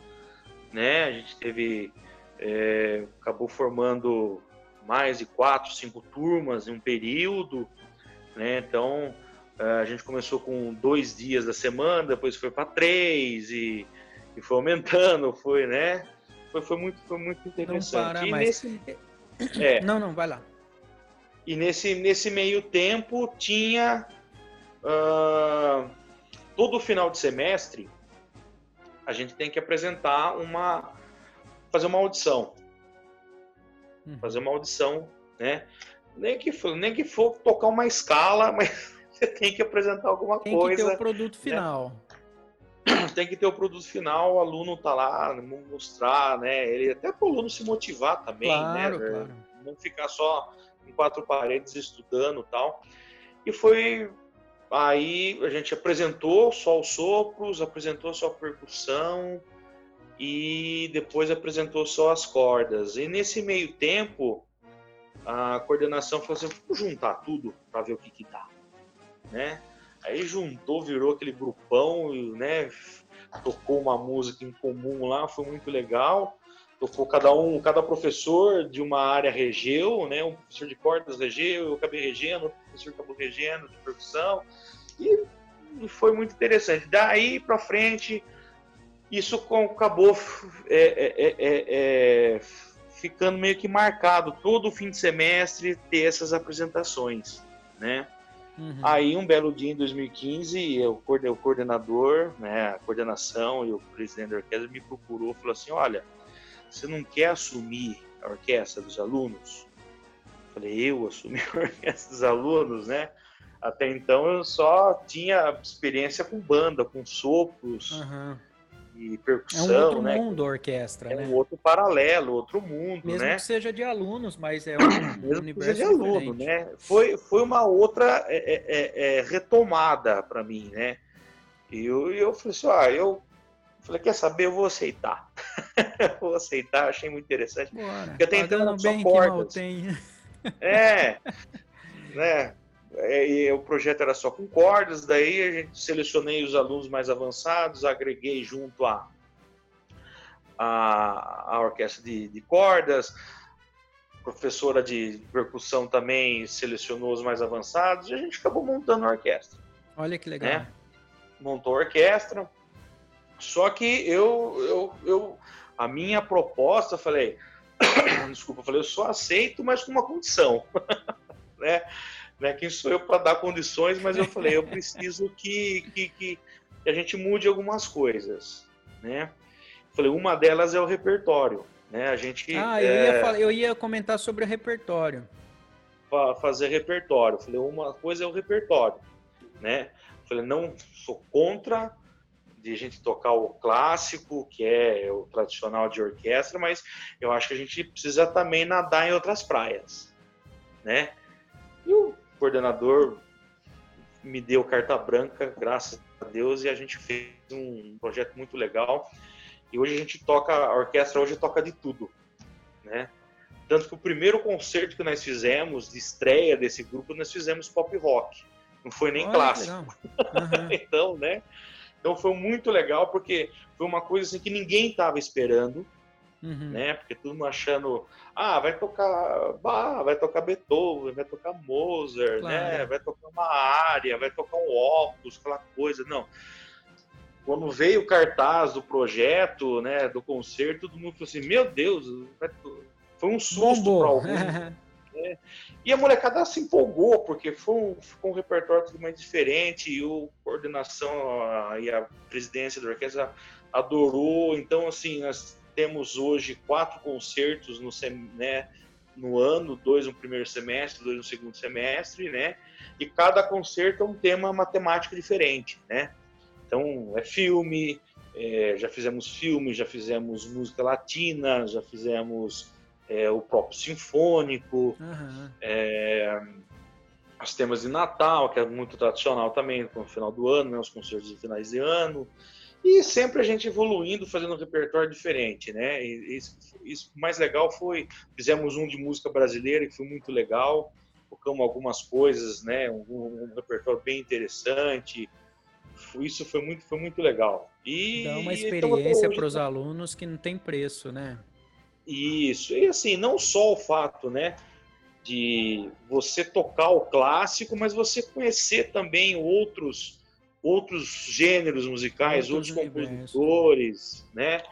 né? A gente teve, é, acabou formando mais de quatro, cinco turmas em um período, né? Então é, a gente começou com dois dias da semana, depois foi para três e, e, foi aumentando, foi, né? Foi, foi muito, foi muito interessante. Não para, mas... nesse... é. Não, não, vai lá. E nesse, nesse meio tempo tinha uh, todo final de semestre a gente tem que apresentar uma fazer uma audição uhum. fazer uma audição né nem que for, nem que for tocar uma escala [LAUGHS] mas você tem que apresentar alguma tem coisa tem que ter o produto né? final? [CLEARS THROAT] tem que ter o produto final o aluno tá lá mostrar né ele até para o aluno se motivar também claro, né claro. não ficar só em quatro paredes estudando tal e foi Aí a gente apresentou só os sopros, apresentou só a percussão e depois apresentou só as cordas. E nesse meio tempo, a coordenação falou assim: vamos juntar tudo para ver o que, que dá. Né? Aí juntou, virou aquele grupão, né? tocou uma música em comum lá, foi muito legal tocou cada um, cada professor de uma área regeu, né? Um professor de cordas regeu, eu acabei regendo, outro professor acabou regendo de percussão. E foi muito interessante. Daí para frente, isso acabou é é, é, é, é, ficando meio que marcado todo fim de semestre ter essas apresentações, né? Uhum. Aí um belo dia em 2015, eu, o coordenador, né, a coordenação e o presidente da orquestra me procurou e falou assim, olha, você não quer assumir a orquestra dos alunos? Eu falei, eu assumi a [LAUGHS] orquestra dos alunos, né? Até então eu só tinha experiência com banda, com sopros uhum. E percussão, É um outro né? mundo a orquestra, é né? um outro paralelo, outro mundo, Mesmo né? que seja de alunos, mas é um Mesmo universo que seja de aluno, né? Foi, foi uma outra é, é, é, é retomada para mim, né? E eu, eu falei assim, ah, eu Falei, quer saber? Eu vou aceitar. [LAUGHS] vou aceitar, achei muito interessante. Bora, Porque até então bem só cordas. tem. É, [LAUGHS] né? É, o projeto era só com cordas, daí a gente selecionei os alunos mais avançados, agreguei junto a, a, a orquestra de, de cordas, professora de percussão também selecionou os mais avançados, e a gente acabou montando a orquestra. Olha que legal. Né? Montou a orquestra, só que eu, eu, eu a minha proposta, eu falei, [COUGHS] desculpa, eu falei, eu só aceito, mas com uma condição, [LAUGHS] né? Né? Quem sou eu para dar condições, mas eu falei, eu preciso que, que, que a gente mude algumas coisas, né? falei, uma delas é o repertório, né? A gente ah, eu, é, ia falar, eu ia comentar sobre o repertório. Fazer repertório. falei, uma coisa é o repertório, né? falei, não sou contra de a gente tocar o clássico, que é o tradicional de orquestra, mas eu acho que a gente precisa também nadar em outras praias, né? O coordenador me deu carta branca, graças a Deus, e a gente fez um projeto muito legal. E hoje a gente toca, a orquestra hoje toca de tudo, né? Tanto que o primeiro concerto que nós fizemos, de estreia desse grupo, nós fizemos pop rock. Não foi nem Olha, clássico. Uhum. [LAUGHS] então, né? Então foi muito legal porque foi uma coisa assim que ninguém estava esperando, uhum. né? Porque todo mundo achando, ah, vai tocar Bach, vai tocar Beethoven, vai tocar Mozart, claro. né? Vai tocar uma área, vai tocar um óculos, aquela coisa. Não. Quando veio o cartaz do projeto, né, do concerto, todo mundo falou assim, meu Deus, foi um susto para alguns. Né? E a molecada se empolgou, porque foi um, ficou um repertório totalmente diferente, e o coordenação a, e a presidência da orquestra adorou. Então, assim, nós temos hoje quatro concertos no, né, no ano, dois no primeiro semestre, dois no segundo semestre, né? E cada concerto é um tema matemático diferente, né? Então, é filme, é, já fizemos filme, já fizemos música latina, já fizemos é, o próprio sinfônico, uhum. é, os temas de Natal, que é muito tradicional também, no final do ano, né, os concertos de finais de ano. E sempre a gente evoluindo, fazendo um repertório diferente, né? E isso, isso mais legal foi, fizemos um de música brasileira que foi muito legal, tocamos algumas coisas, né? Um, um repertório bem interessante. Isso foi muito, foi muito legal. E dá uma experiência para os alunos que não tem preço, né? Isso. E assim, não só o fato, né? de você tocar o clássico, mas você conhecer também outros outros gêneros musicais, outros, outros compositores, né?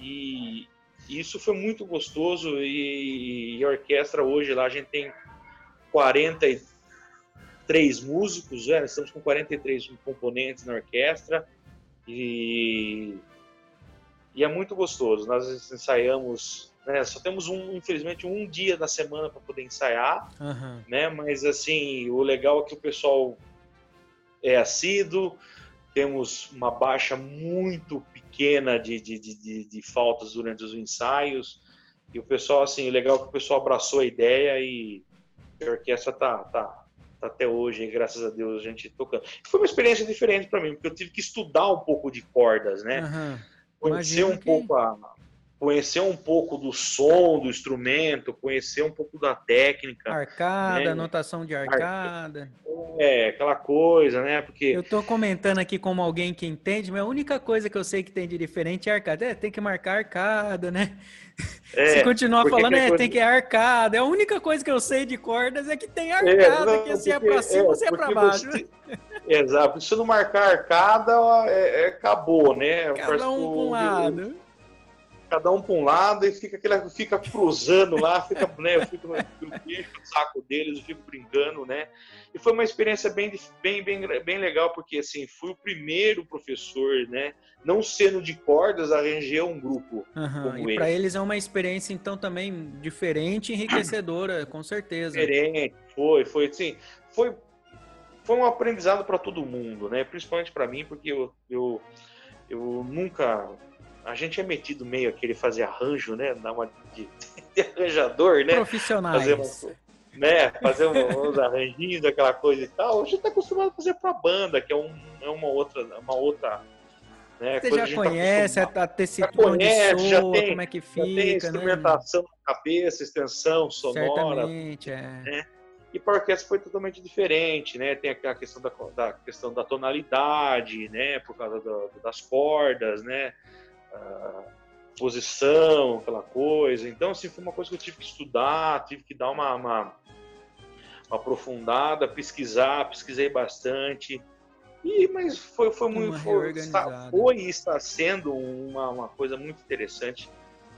E isso foi muito gostoso e, e, a orquestra hoje lá a gente tem 43 músicos, né? estamos com 43 componentes na orquestra e, e é muito gostoso. Nós ensaiamos né? Só temos um, infelizmente, um dia da semana para poder ensaiar, uhum. né? Mas assim, o legal é que o pessoal é assíduo, temos uma baixa muito pequena de, de, de, de, faltas durante os ensaios. E o pessoal, assim, legal é que o pessoal abraçou a ideia e a orquestra tá, tá, tá até hoje, graças a Deus, a gente tocando. Foi uma experiência diferente para mim, porque eu tive que estudar um pouco de cordas, né? Uhum. Conhecer um que... pouco a, conhecer um pouco do som do instrumento, conhecer um pouco da técnica. Arcada, né? anotação de arcada. É, aquela coisa, né? Porque. Eu tô comentando aqui como alguém que entende, mas a única coisa que eu sei que tem de diferente é arcada. É, tem que marcar arcada, né? É, Se continuar falando, é, coisa... tem que é arcada. É a única coisa que eu sei de cordas é que tem é, arcada, é, não, que se é pra cima, é, se é pra baixo. Você... Exato. Se não marcar arcada, é, é acabou, né? Cada um com um lado cada um para um lado e fica, aquele, fica cruzando lá, fica, né, eu fico no, saco deles, eu fico brincando, né? E foi uma experiência bem, bem, bem, bem legal, porque assim, fui o primeiro professor, né? Não sendo de cordas, arranjei um grupo. Uhum, e para eles é uma experiência, então, também diferente e enriquecedora, com certeza. Diferente, foi, foi assim, foi, foi um aprendizado para todo mundo, né? Principalmente para mim, porque eu, eu, eu nunca a gente é metido meio aquele fazer arranjo, né? Dar uma de, [LAUGHS] de arranjador, né? Profissionais. Fazer, um, né? fazer uns arranjinhos, aquela coisa e tal. A gente está acostumado a fazer para banda, que é, um, é uma outra, uma outra né? Você já tá conhece tá a tessitura onde soa, tem, como é que fica, já tem né? instrumentação né? na cabeça, extensão sonora. Certamente, é. Né? E para a orquestra foi totalmente diferente, né? Tem a questão da, da questão da tonalidade, né? Por causa do, das cordas, né? Posição, aquela coisa. Então, assim, foi uma coisa que eu tive que estudar, tive que dar uma, uma, uma aprofundada, pesquisar, pesquisei bastante. E, mas foi, foi muito. Foi, está, foi e está sendo uma, uma coisa muito interessante.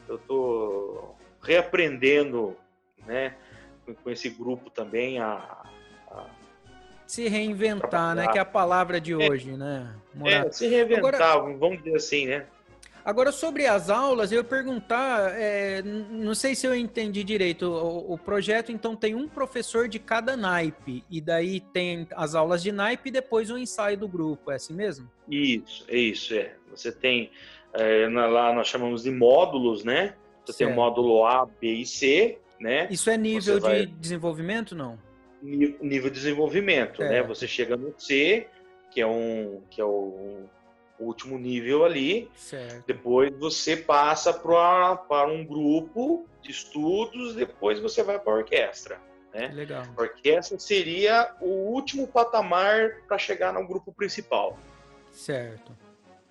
Eu estou reaprendendo né, com, com, esse grupo também a, a se reinventar, né? Que é a palavra de é. hoje, é, né? É, se reinventar, Agora, vamos dizer assim, né? Agora, sobre as aulas, eu ia perguntar, é, não sei se eu entendi direito, o, o, projeto então tem um professor de cada naipe, e daí tem as aulas de naipe e depois o ensaio do grupo, é assim mesmo? Isso, é isso, é. Você tem, é, lá nós chamamos de módulos, né? Você certo. tem o módulo A, B e C, né? Isso é nível de vai... desenvolvimento, não? Nível de desenvolvimento, né? Você chega no C, que é um, que é o o último nível ali. Certo. Depois você passa para um grupo de estudos, depois você vai para a orquestra. Né? Legal. A orquestra seria o último patamar para chegar no grupo principal. Certo.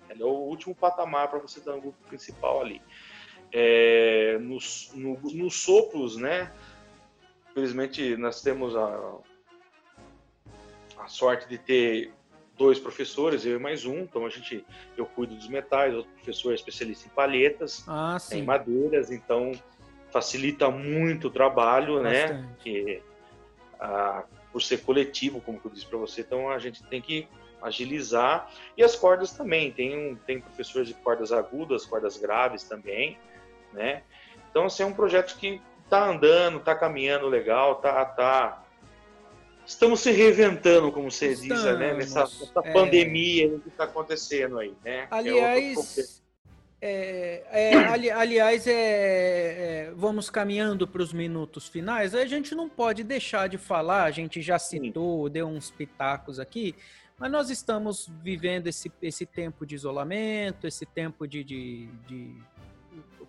É o último patamar para você dar no grupo principal ali. É, nos, no, nos sopros, né? Infelizmente, nós temos a, a sorte de ter dois professores, eu e mais um. Então a gente, eu cuido dos metais, outro professor é especialista em palhetas, ah, em madeiras, então facilita muito o trabalho, né? Bastante. né? Que ah, por ser coletivo, como eu disse para você, então a gente tem que agilizar e as cordas também. Tem tem professores de cordas agudas, cordas graves também, né? Então assim, é um projeto que tá andando, tá caminhando legal, tá tá estamos se reinventando, como você estamos, diz, né? Nessa, nessa é... pandemia que está acontecendo aí, né? É aliás, é, é, ali, aliás, é, é, vamos caminhando para os minutos finais. A gente não pode deixar de falar, a gente já citou, Sim. deu uns pitacos aqui, Mas nós estamos vivendo esse, esse tempo de isolamento, esse tempo de, de, de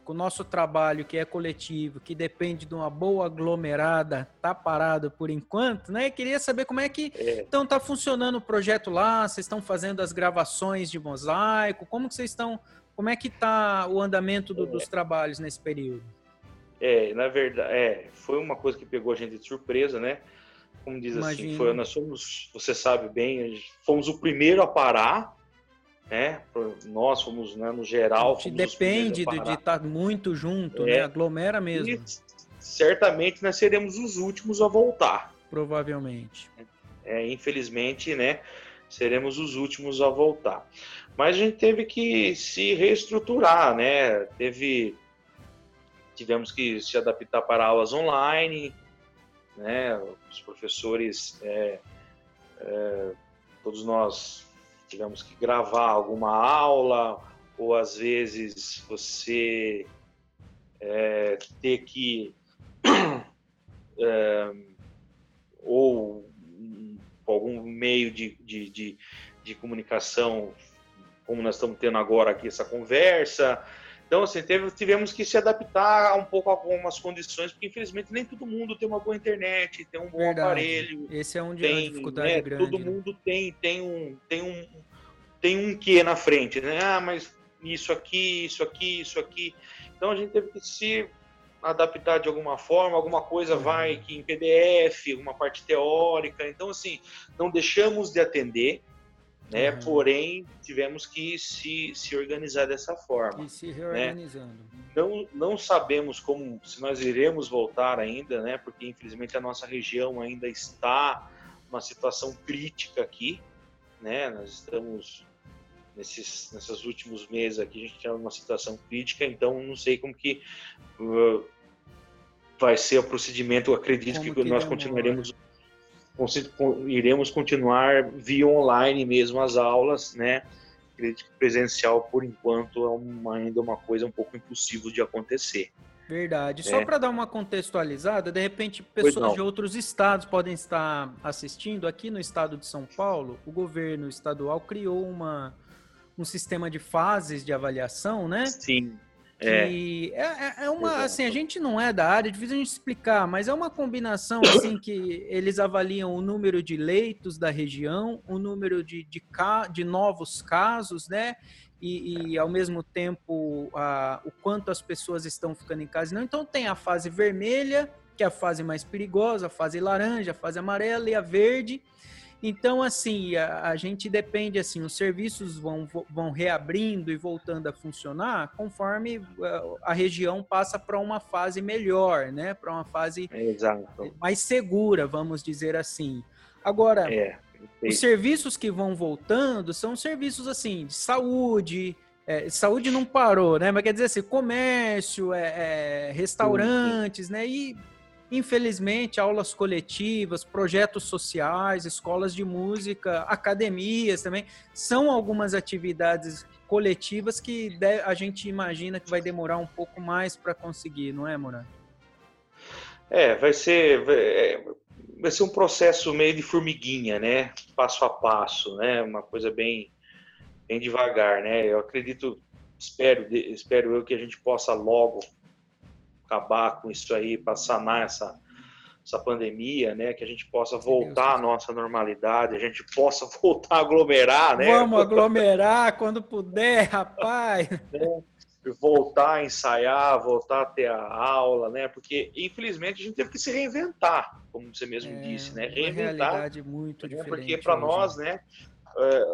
o nosso trabalho, que é coletivo, que depende de uma boa aglomerada, tá parado por enquanto, né? Queria saber como é que é. então tá funcionando o projeto lá, vocês estão fazendo as gravações de mosaico, como que vocês estão, como é que tá o andamento do, é. dos trabalhos nesse período? É, na verdade, é, foi uma coisa que pegou a gente de surpresa, né? Como diz Imagina. assim, foi, nós somos, você sabe bem, fomos o primeiro a parar, né? Nós fomos, né, no geral. depende de estar tá muito junto, né? é. né? Aglomera mesmo. E certamente nós seremos os últimos a voltar. Provavelmente. É, infelizmente, né? Seremos os últimos a voltar. Mas a gente teve que se reestruturar, né? Teve, tivemos que se adaptar para aulas online, né? Os professores, é, é, todos nós tivemos que gravar alguma aula, ou às vezes você é, ter que. É, ou algum meio de, de, de, de, comunicação, como nós estamos tendo agora aqui essa conversa. Então, assim, teve, tivemos que se adaptar um pouco a algumas condições, porque infelizmente nem todo mundo tem uma boa internet, tem um bom Verdade. aparelho. Esse é um tem, uma dificuldade né, grande. Todo né? mundo tem, tem um, tem um, tem um que na frente, né? Ah, mas isso aqui, isso aqui, isso aqui. Então a gente teve que se adaptar de alguma forma, alguma coisa uhum. vai que em PDF, alguma parte teórica. Então assim, não deixamos de atender, né? Uhum. Porém, tivemos que se, se organizar dessa forma. E se né? reorganizando. Né? Não, não sabemos como se nós iremos voltar ainda, né? Porque infelizmente a nossa região ainda está numa situação crítica aqui, né? Nós estamos nesses, nesses últimos meses aqui, a gente está numa situação crítica, então não sei como que uh, vai ser o procedimento. Acredito como que, que nós continuaremos, iremos continuar via online mesmo as aulas, né? Presencial, por enquanto, é uma, ainda uma coisa um pouco impossível de acontecer. Verdade. Só é. para dar uma contextualizada, de repente pessoas de outros estados podem estar assistindo. Aqui no estado de São Paulo, o governo estadual criou uma, um sistema de fases de avaliação, né? Sim. É. é, é uma, Exato. assim, a gente não é da área, é difícil a gente explicar, mas é uma combinação, assim, que eles avaliam o número de leitos da região, o número de, de, de novos casos, né? E, e, ao mesmo tempo a, o quanto as pessoas estão ficando em casa. Não, então tem a fase vermelha, que é a fase mais perigosa, a fase laranja, a fase amarela e a verde. Então, assim, a, a, gente depende, assim, os serviços vão, vão reabrindo e voltando a funcionar conforme a, eh, a região passa para uma fase melhor, né? Para uma fase Exato. mais segura, vamos dizer assim. Agora, é, os serviços que vão voltando são serviços, assim, de saúde, é, saúde não parou, né? Mas quer dizer assim, comércio, é, é, restaurantes, né? E Infelizmente, aulas coletivas, projetos sociais, escolas de música, academias também, são algumas atividades coletivas que a gente imagina que vai demorar um pouco mais para conseguir, não é, Moran? É, vai ser, é, vai ser um processo meio de formiguinha, né? Passo a passo, né? Uma coisa bem, bem devagar, né? Eu acredito, espero, espero eu que a gente possa logo acabar com isso aí, para sanar essa, essa pandemia, né? Que a gente possa voltar à nossa normalidade, a gente possa [LAUGHS] voltar a aglomerar, né? Vamos aglomerar quando puder, rapaz. [LAUGHS] Né? Voltar a ensaiar, voltar a ter a aula, né? Porque infelizmente a gente teve que se reinventar, como você mesmo é, disse, né? Reinventar. Uma realidade muito né? diferente. Porque para nós, né? É,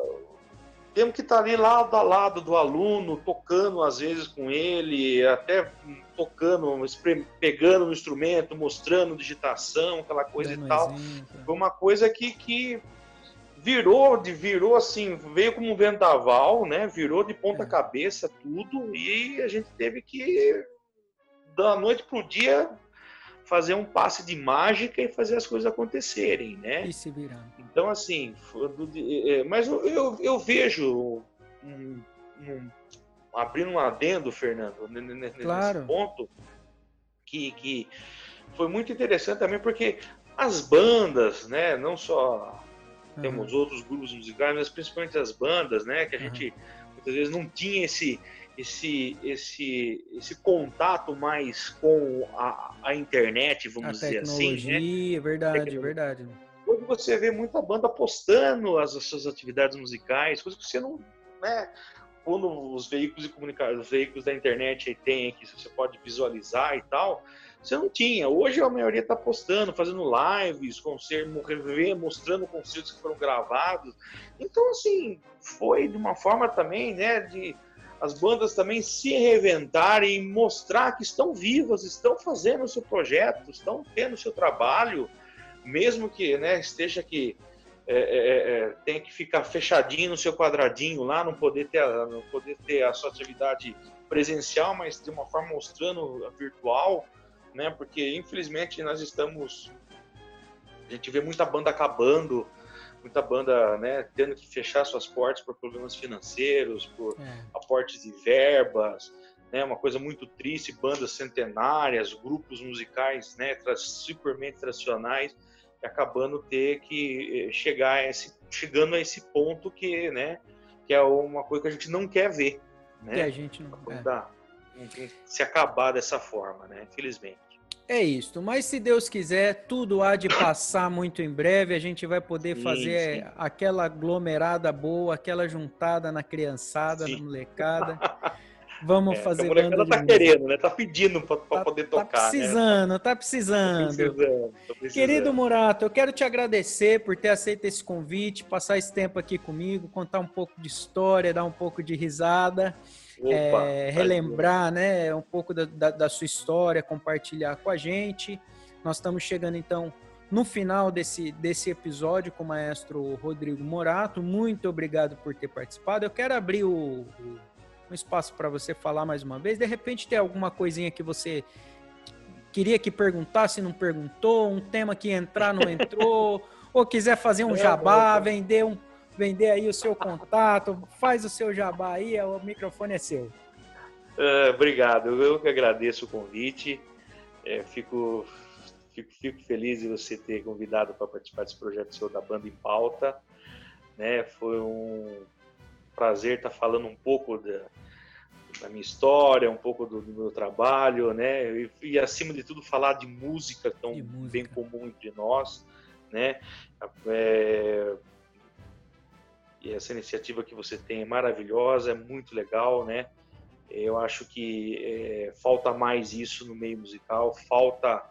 temos que estar ali lado a lado do aluno, tocando às vezes com ele, até tocando, pegando no instrumento, mostrando digitação, aquela coisa Dando e tal. Exemplo. Foi uma coisa que, que virou, virou assim, veio como um vendaval, né? Virou de ponta é. cabeça tudo e a gente teve que da noite pro dia fazer um passe de mágica e fazer as coisas acontecerem, né? E se virar. Então, assim, é, mas eu, eu, eu vejo um, um, abrindo um adendo, Fernando, nesse claro. ponto, que, que foi muito interessante também, porque as bandas, né, não só temos outros grupos musicais, mas principalmente as bandas, né? Que a Uhum. gente muitas vezes não tinha esse, esse, esse, esse contato mais com a, a internet, A vamos dizer assim, né? tecnologia, verdade, Tecnologia. verdade. Hoje você vê muita banda postando as, as suas atividades musicais, coisa que você não, né? Quando os veículos de comunicação, os veículos da internet aí tem aqui, você pode visualizar e tal, você não tinha. Hoje a maioria está postando, fazendo lives, concertos, rever, mostrando concertos que foram gravados. Então, assim, foi de uma forma também, né, de as bandas também se reinventarem e mostrar que estão vivas, estão fazendo o seu projeto, estão tendo o seu trabalho, mesmo que né, esteja que é, é, é, tenha que ficar fechadinho no seu quadradinho lá, não poder ter a, não poder ter a sua atividade presencial, mas de uma forma mostrando a virtual, né? Porque infelizmente nós estamos a gente vê muita banda acabando, muita banda, né, tendo que fechar suas portas por problemas financeiros, por É. aportes de verbas, né, uma coisa muito triste, bandas centenárias, grupos musicais, né, tra- supermente tradicionais, e acabando ter que eh, chegar a esse, chegando a esse ponto que, né, que é uma coisa que a gente não quer ver, Que a né, gente não. é. Se acabar dessa forma, né, infelizmente. É isso, mas se Deus quiser, tudo há de passar muito em breve. A gente vai poder fazer sim. aquela aglomerada boa, aquela juntada na criançada, Sim. na molecada. Vamos É, fazer a molecada tá música. querendo, né, tá pedindo para Tá- poder Tá tocar, né. precisando, tá Tá precisando. precisando, tá precisando. Querido Murato, eu quero te agradecer por ter aceito esse convite, passar esse tempo aqui comigo, contar um pouco de história, dar um pouco de risada, Opa, é, tá relembrar né, um pouco da, da- da sua história, compartilhar com a gente. Nós estamos chegando então no final desse, desse episódio com o maestro Rodrigo Morato. Muito obrigado por ter participado. Eu quero abrir o, o- um espaço para você falar mais uma vez. De repente tem alguma coisinha que você queria que perguntasse, não perguntou, um tema que entrar, não entrou, [LAUGHS] ou quiser fazer um jabá, não. vender um vender aí o seu contato, faz o seu jabá aí, o microfone é seu. Ah, obrigado, eu que agradeço o convite. É, fico, fico, fico feliz de você ter convidado para participar desse projeto seu da Banda em Pauta. Né? Foi um prazer estar falando um pouco da, da minha história, um pouco do, do meu trabalho, né? E, e, acima de tudo falar de música tão De música. bem comum entre nós, né? É, e essa iniciativa que você tem é maravilhosa, é muito legal, né? Eu acho que é, falta mais isso no meio musical, falta.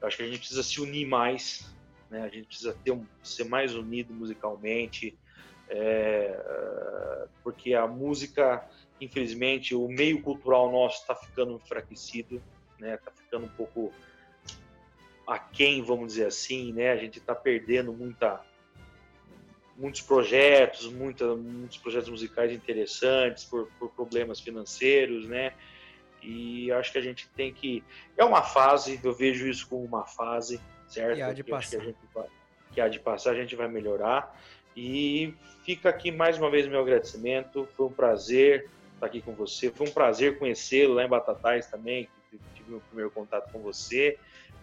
Eu acho que a gente precisa se unir mais, né? A gente precisa ter um, ser mais unido musicalmente, é, porque a música, infelizmente, o meio cultural nosso está ficando enfraquecido, né? Está ficando um pouco aquém, vamos dizer assim, né? A gente está perdendo muita muitos projetos, muita, muitos projetos musicais interessantes por, por, problemas financeiros, né? E acho que a gente tem que. É uma fase, eu vejo isso como uma fase, certo? Que há de passar. Que, vai, que há de passar, a gente vai melhorar. E fica aqui mais uma vez meu agradecimento. Foi um prazer estar aqui com você. Foi um prazer conhecê-lo lá em Batatais também. Tive meu primeiro contato com você,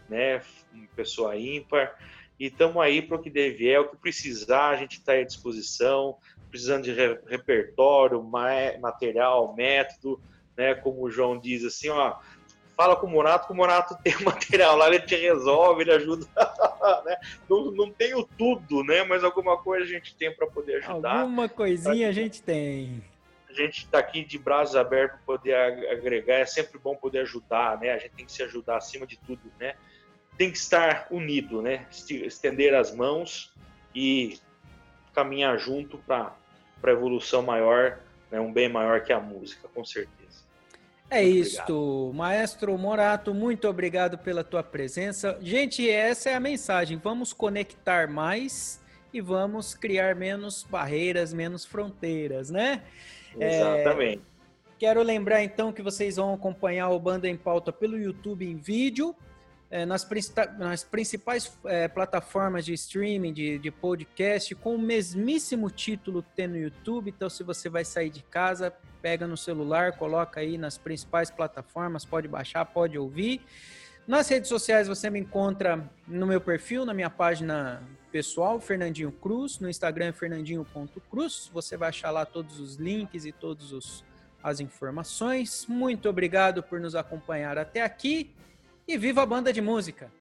né? Uma pessoa ímpar. E estamos aí para o que devier, o que precisar, a gente está à disposição, precisando de re repertório, material, método, né? Como o João diz assim, ó, fala com o Morato, que o Morato tem o [LAUGHS] material lá, ele te resolve, ele ajuda, [LAUGHS] né? Não, não tenho tudo, né? Mas alguma coisa a gente tem para poder ajudar. Alguma coisinha a gente tem. A gente está aqui de braços abertos para poder agregar, é sempre bom poder ajudar, né? A gente tem que se ajudar acima de tudo, né? Tem que estar unido, né? Estender as mãos e caminhar junto para a evolução maior, né? um bem maior que a música, com certeza. É muito isto, obrigado. Maestro Morato, muito obrigado pela tua presença. Gente, essa é a mensagem. Vamos conectar mais e vamos criar menos barreiras, menos fronteiras, né? Exatamente. É, quero lembrar então que vocês vão acompanhar o Banda em Pauta pelo YouTube em vídeo é, nas, nas, principais é, plataformas de streaming, de, de, podcast, com o mesmíssimo título tem no YouTube. Então, se você vai sair de casa, pega no celular, coloca aí nas principais plataformas, pode baixar, pode ouvir. Nas redes sociais você me encontra no meu perfil, na minha página pessoal, Fernandinho Cruz, no Instagram fernandinho.cruz. Você vai achar lá todos os links e todas as informações. Muito obrigado por nos acompanhar até aqui e viva a banda de música!